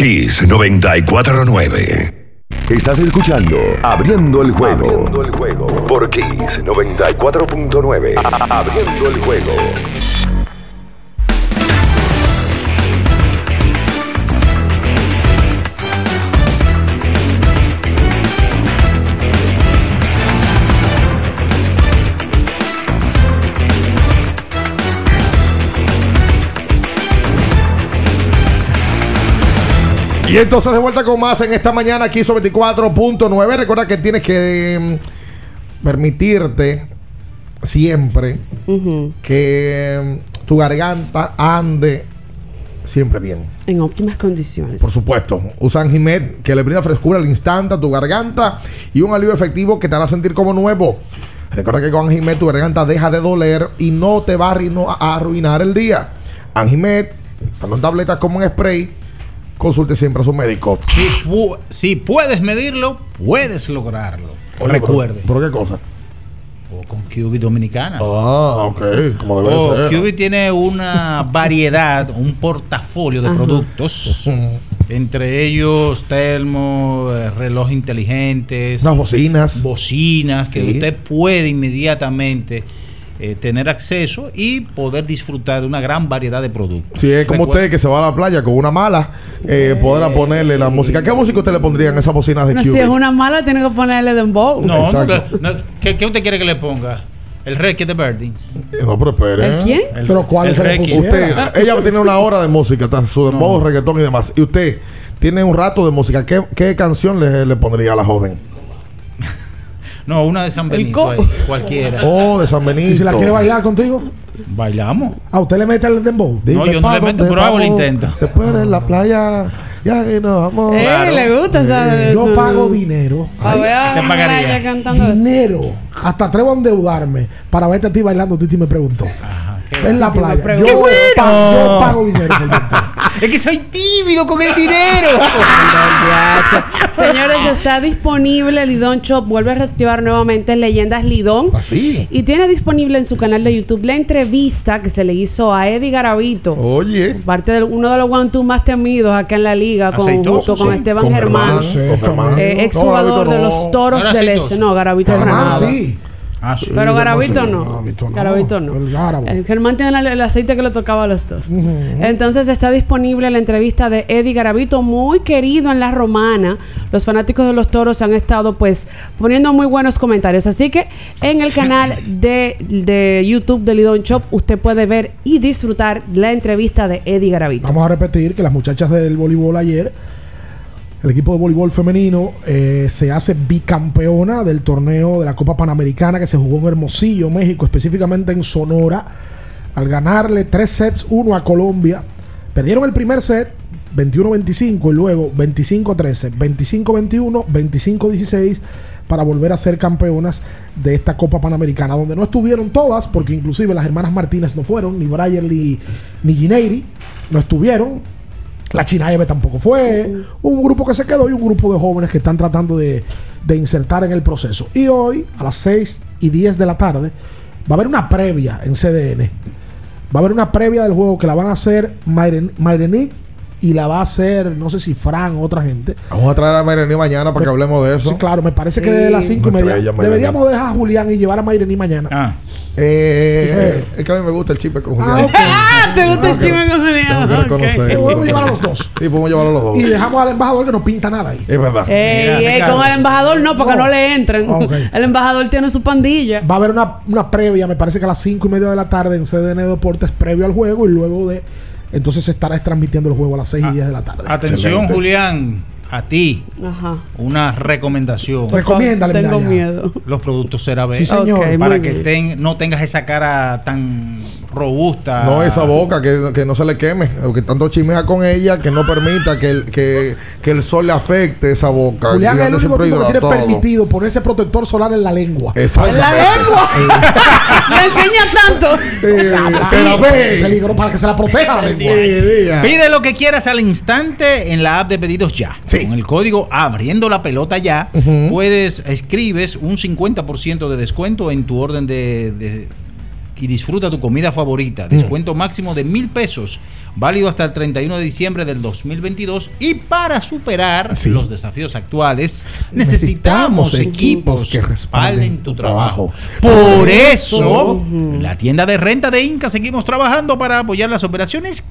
Kiss 949. Estás escuchando Abriendo el juego. Abriendo el juego por Kiss 94.9. Abriendo el juego. Y entonces de vuelta con más en esta mañana aquí sobre 24.9. Recuerda que tienes que mm, permitirte siempre que mm, tu garganta ande siempre bien. En óptimas condiciones. Por supuesto. Usa Anjimet que le brinda frescura al instante a tu garganta y un alivio efectivo que te hará sentir como nuevo. Recuerda que con Anjimet tu garganta deja de doler y no te va a arruinar el día. Anjimet, tanto en tabletas como en spray, consulte siempre a su médico. Si, pu- si puedes medirlo, puedes lograrlo. Oye, Recuerde. ¿Pero qué cosa? O con QB Dominicana. Ah, ok. Como debe ser. QB tiene una [LAUGHS] variedad, un portafolio de productos. Entre ellos termos, eh, reloj inteligentes. Unas bocinas. Bocinas que Sí. usted puede inmediatamente eh, tener acceso y poder disfrutar de una gran variedad de productos. Si es como usted que se va a la playa con una mala, eh, podrá ponerle la música. ¿Qué música usted le pondría en esas bocinas de No, si es una mala, tiene que ponerle dembow. No, no, Exacto. no, ¿qué, qué usted quiere que le ponga? El Reiki de Birdie. No, pero espere. ¿El quién? El- pero ¿cuál el? Usted, [LAUGHS] ella tiene una hora de música, su dembow, reggaetón y demás. Y usted tiene un rato de música. ¿Qué, qué canción le, le pondría a la joven? No, una de San Benito, ahí, cualquiera. Oh, de San Benito. ¿Y si la quiere bailar contigo? Bailamos. ¿A usted le mete el dembow? No, yo no le meto, pero hago el intento. Después de la playa, ya que nos vamos. Eh, Claro. le gusta esa. Yo su- pago dinero. A ver, a te pagaría. Dinero. Hasta atrevo a endeudarme para verte a ti bailando. Titi me preguntó. En la playa. Yo, ¡Qué pa- yo pago dinero. [LAUGHS] Es que soy tímido con el dinero. [LAUGHS] Señores, está disponible Lidón Shop. Vuelve a reactivar nuevamente Leyendas Lidón. Así. Y tiene disponible en su canal de YouTube la entrevista que se le hizo a Eddie Garavito. Oye. Parte de uno de los one two más temidos acá en la liga, con, Aceitoso, junto con sí. Esteban Con Germán, Germán, Germán. eh, ex No, de los toros No del este. No, Garavito Germán, sí. Ah, sí. Pero Garavito no. Garavito no. Garavito no. El Garabo. Germán tiene el, el aceite que le tocaba a los dos. Entonces está disponible la entrevista de Eddie Garavito, muy querido en la romana. Los fanáticos de los toros han estado pues poniendo muy buenos comentarios. Así que en el canal de, de YouTube de Lidón Shop usted puede ver y disfrutar la entrevista de Eddie Garavito. Vamos a repetir que las muchachas del voleibol ayer, el equipo de voleibol femenino eh, se hace bicampeona del torneo de la Copa Panamericana que se jugó en Hermosillo, México, específicamente en Sonora, al ganarle tres sets, uno a Colombia. Perdieron el primer set 21-25 y luego 25-13, 25-21, 25-16 para volver a ser campeonas de esta Copa Panamericana, donde no estuvieron todas, porque inclusive las hermanas Martínez no fueron, ni Brian ni, ni Gineiri no estuvieron. La China Eve tampoco fue. Un grupo que se quedó y un grupo de jóvenes que están tratando de, de insertar en el proceso. Y hoy, a las 6 y 10 de la tarde, va a haber una previa en CDN. Va a haber una previa del juego que la van a hacer Mayrenic y la va a hacer, no sé si Fran o otra gente. Vamos a traer a Mayrení mañana para que hablemos de eso. Sí, claro, me parece que Sí. de las cinco y Nuestra media. Deberíamos dejar a Julián y llevar a Mayrení mañana. Ah. Eh, es que a mí me gusta el chisme con Ah, Julián. ok. Ah, te gusta el chisme con Tengo que Julián. Reconocerlo. Podemos llevar a los dos. Sí, podemos llevar a los dos. Y dejamos al embajador que no pinta nada ahí. Es verdad. Ey, Mira, ey, Ricardo. con el embajador no, para que no le entren. Ok. El embajador tiene su pandilla. Va a haber una, una previa, me parece que a las cinco y media de la tarde en CDN Deportes previo al juego y luego de. Entonces se estará transmitiendo el juego a las seis y diez de la tarde. Atención, Excelente. Julián, a ti, Ajá. una recomendación. Recomiéndale, Tengo miedo. Los productos CeraVe. Sí, señor. Para que ten- no tengas esa cara tan robusta. No, esa boca que, que no se le queme, o que tanto chimea con ella que no permita que el, que, que el sol le afecte esa boca. Julián es el único tipo que tiene permitido ponerse protector solar en la lengua. Exacto. ¡En la lengua! [LAUGHS] [LAUGHS] ¡Me enseña tanto! Eh, se la ve. Peligro para que se la proteja la lengua. Pide lo que quieras al instante en la app de pedidos ya. Con el código abriendo la pelota ya, puedes, escribes un 50% de descuento en tu orden de, de- y disfruta tu comida favorita. Descuento máximo de mil pesos, válido hasta el 31 de diciembre del 2022. Y para superar Sí. los desafíos actuales, Necesitamos necesitamos equipos equipos que respalden tu trabajo. trabajo. Por eso, la tienda de renta de Inca seguimos trabajando para apoyar las operaciones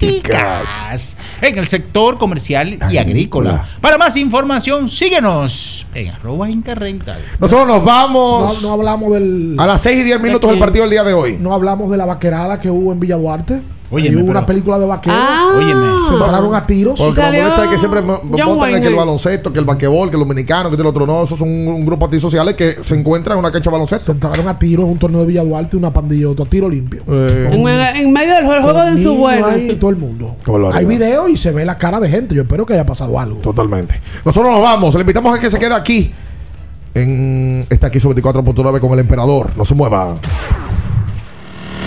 críticas en el sector comercial y agrícola. Para más información, síguenos en arroba Inca Rental. Nosotros nos No, vamos no hablamos del. a las 6 y 10 minutos del partido del día de hoy. No hablamos de la vaquerada que hubo en Villa Duarte. Ahí hubo una película de vaqueros. Ah. Óyeme. Se entraron a tiros. Porque lo Salió molesta es que siempre en que el baloncesto, que el basquetbol, que el dominicano, que el otro no. Esos son un, un grupo antisociales que se encuentran en una cancha de Se baloncesto. entraron a tiros en un torneo de Villa Duarte, una pandilla, otro tiro limpio. Eh, En, en medio del juego, de su bueno. ahí, todo el mundo. Hay video y se ve la cara de gente. Yo espero que haya pasado algo. Totalmente. Nosotros nos vamos. Le invitamos a que se quede aquí. En está aquí sobre 24.9 con el emperador. No se mueva.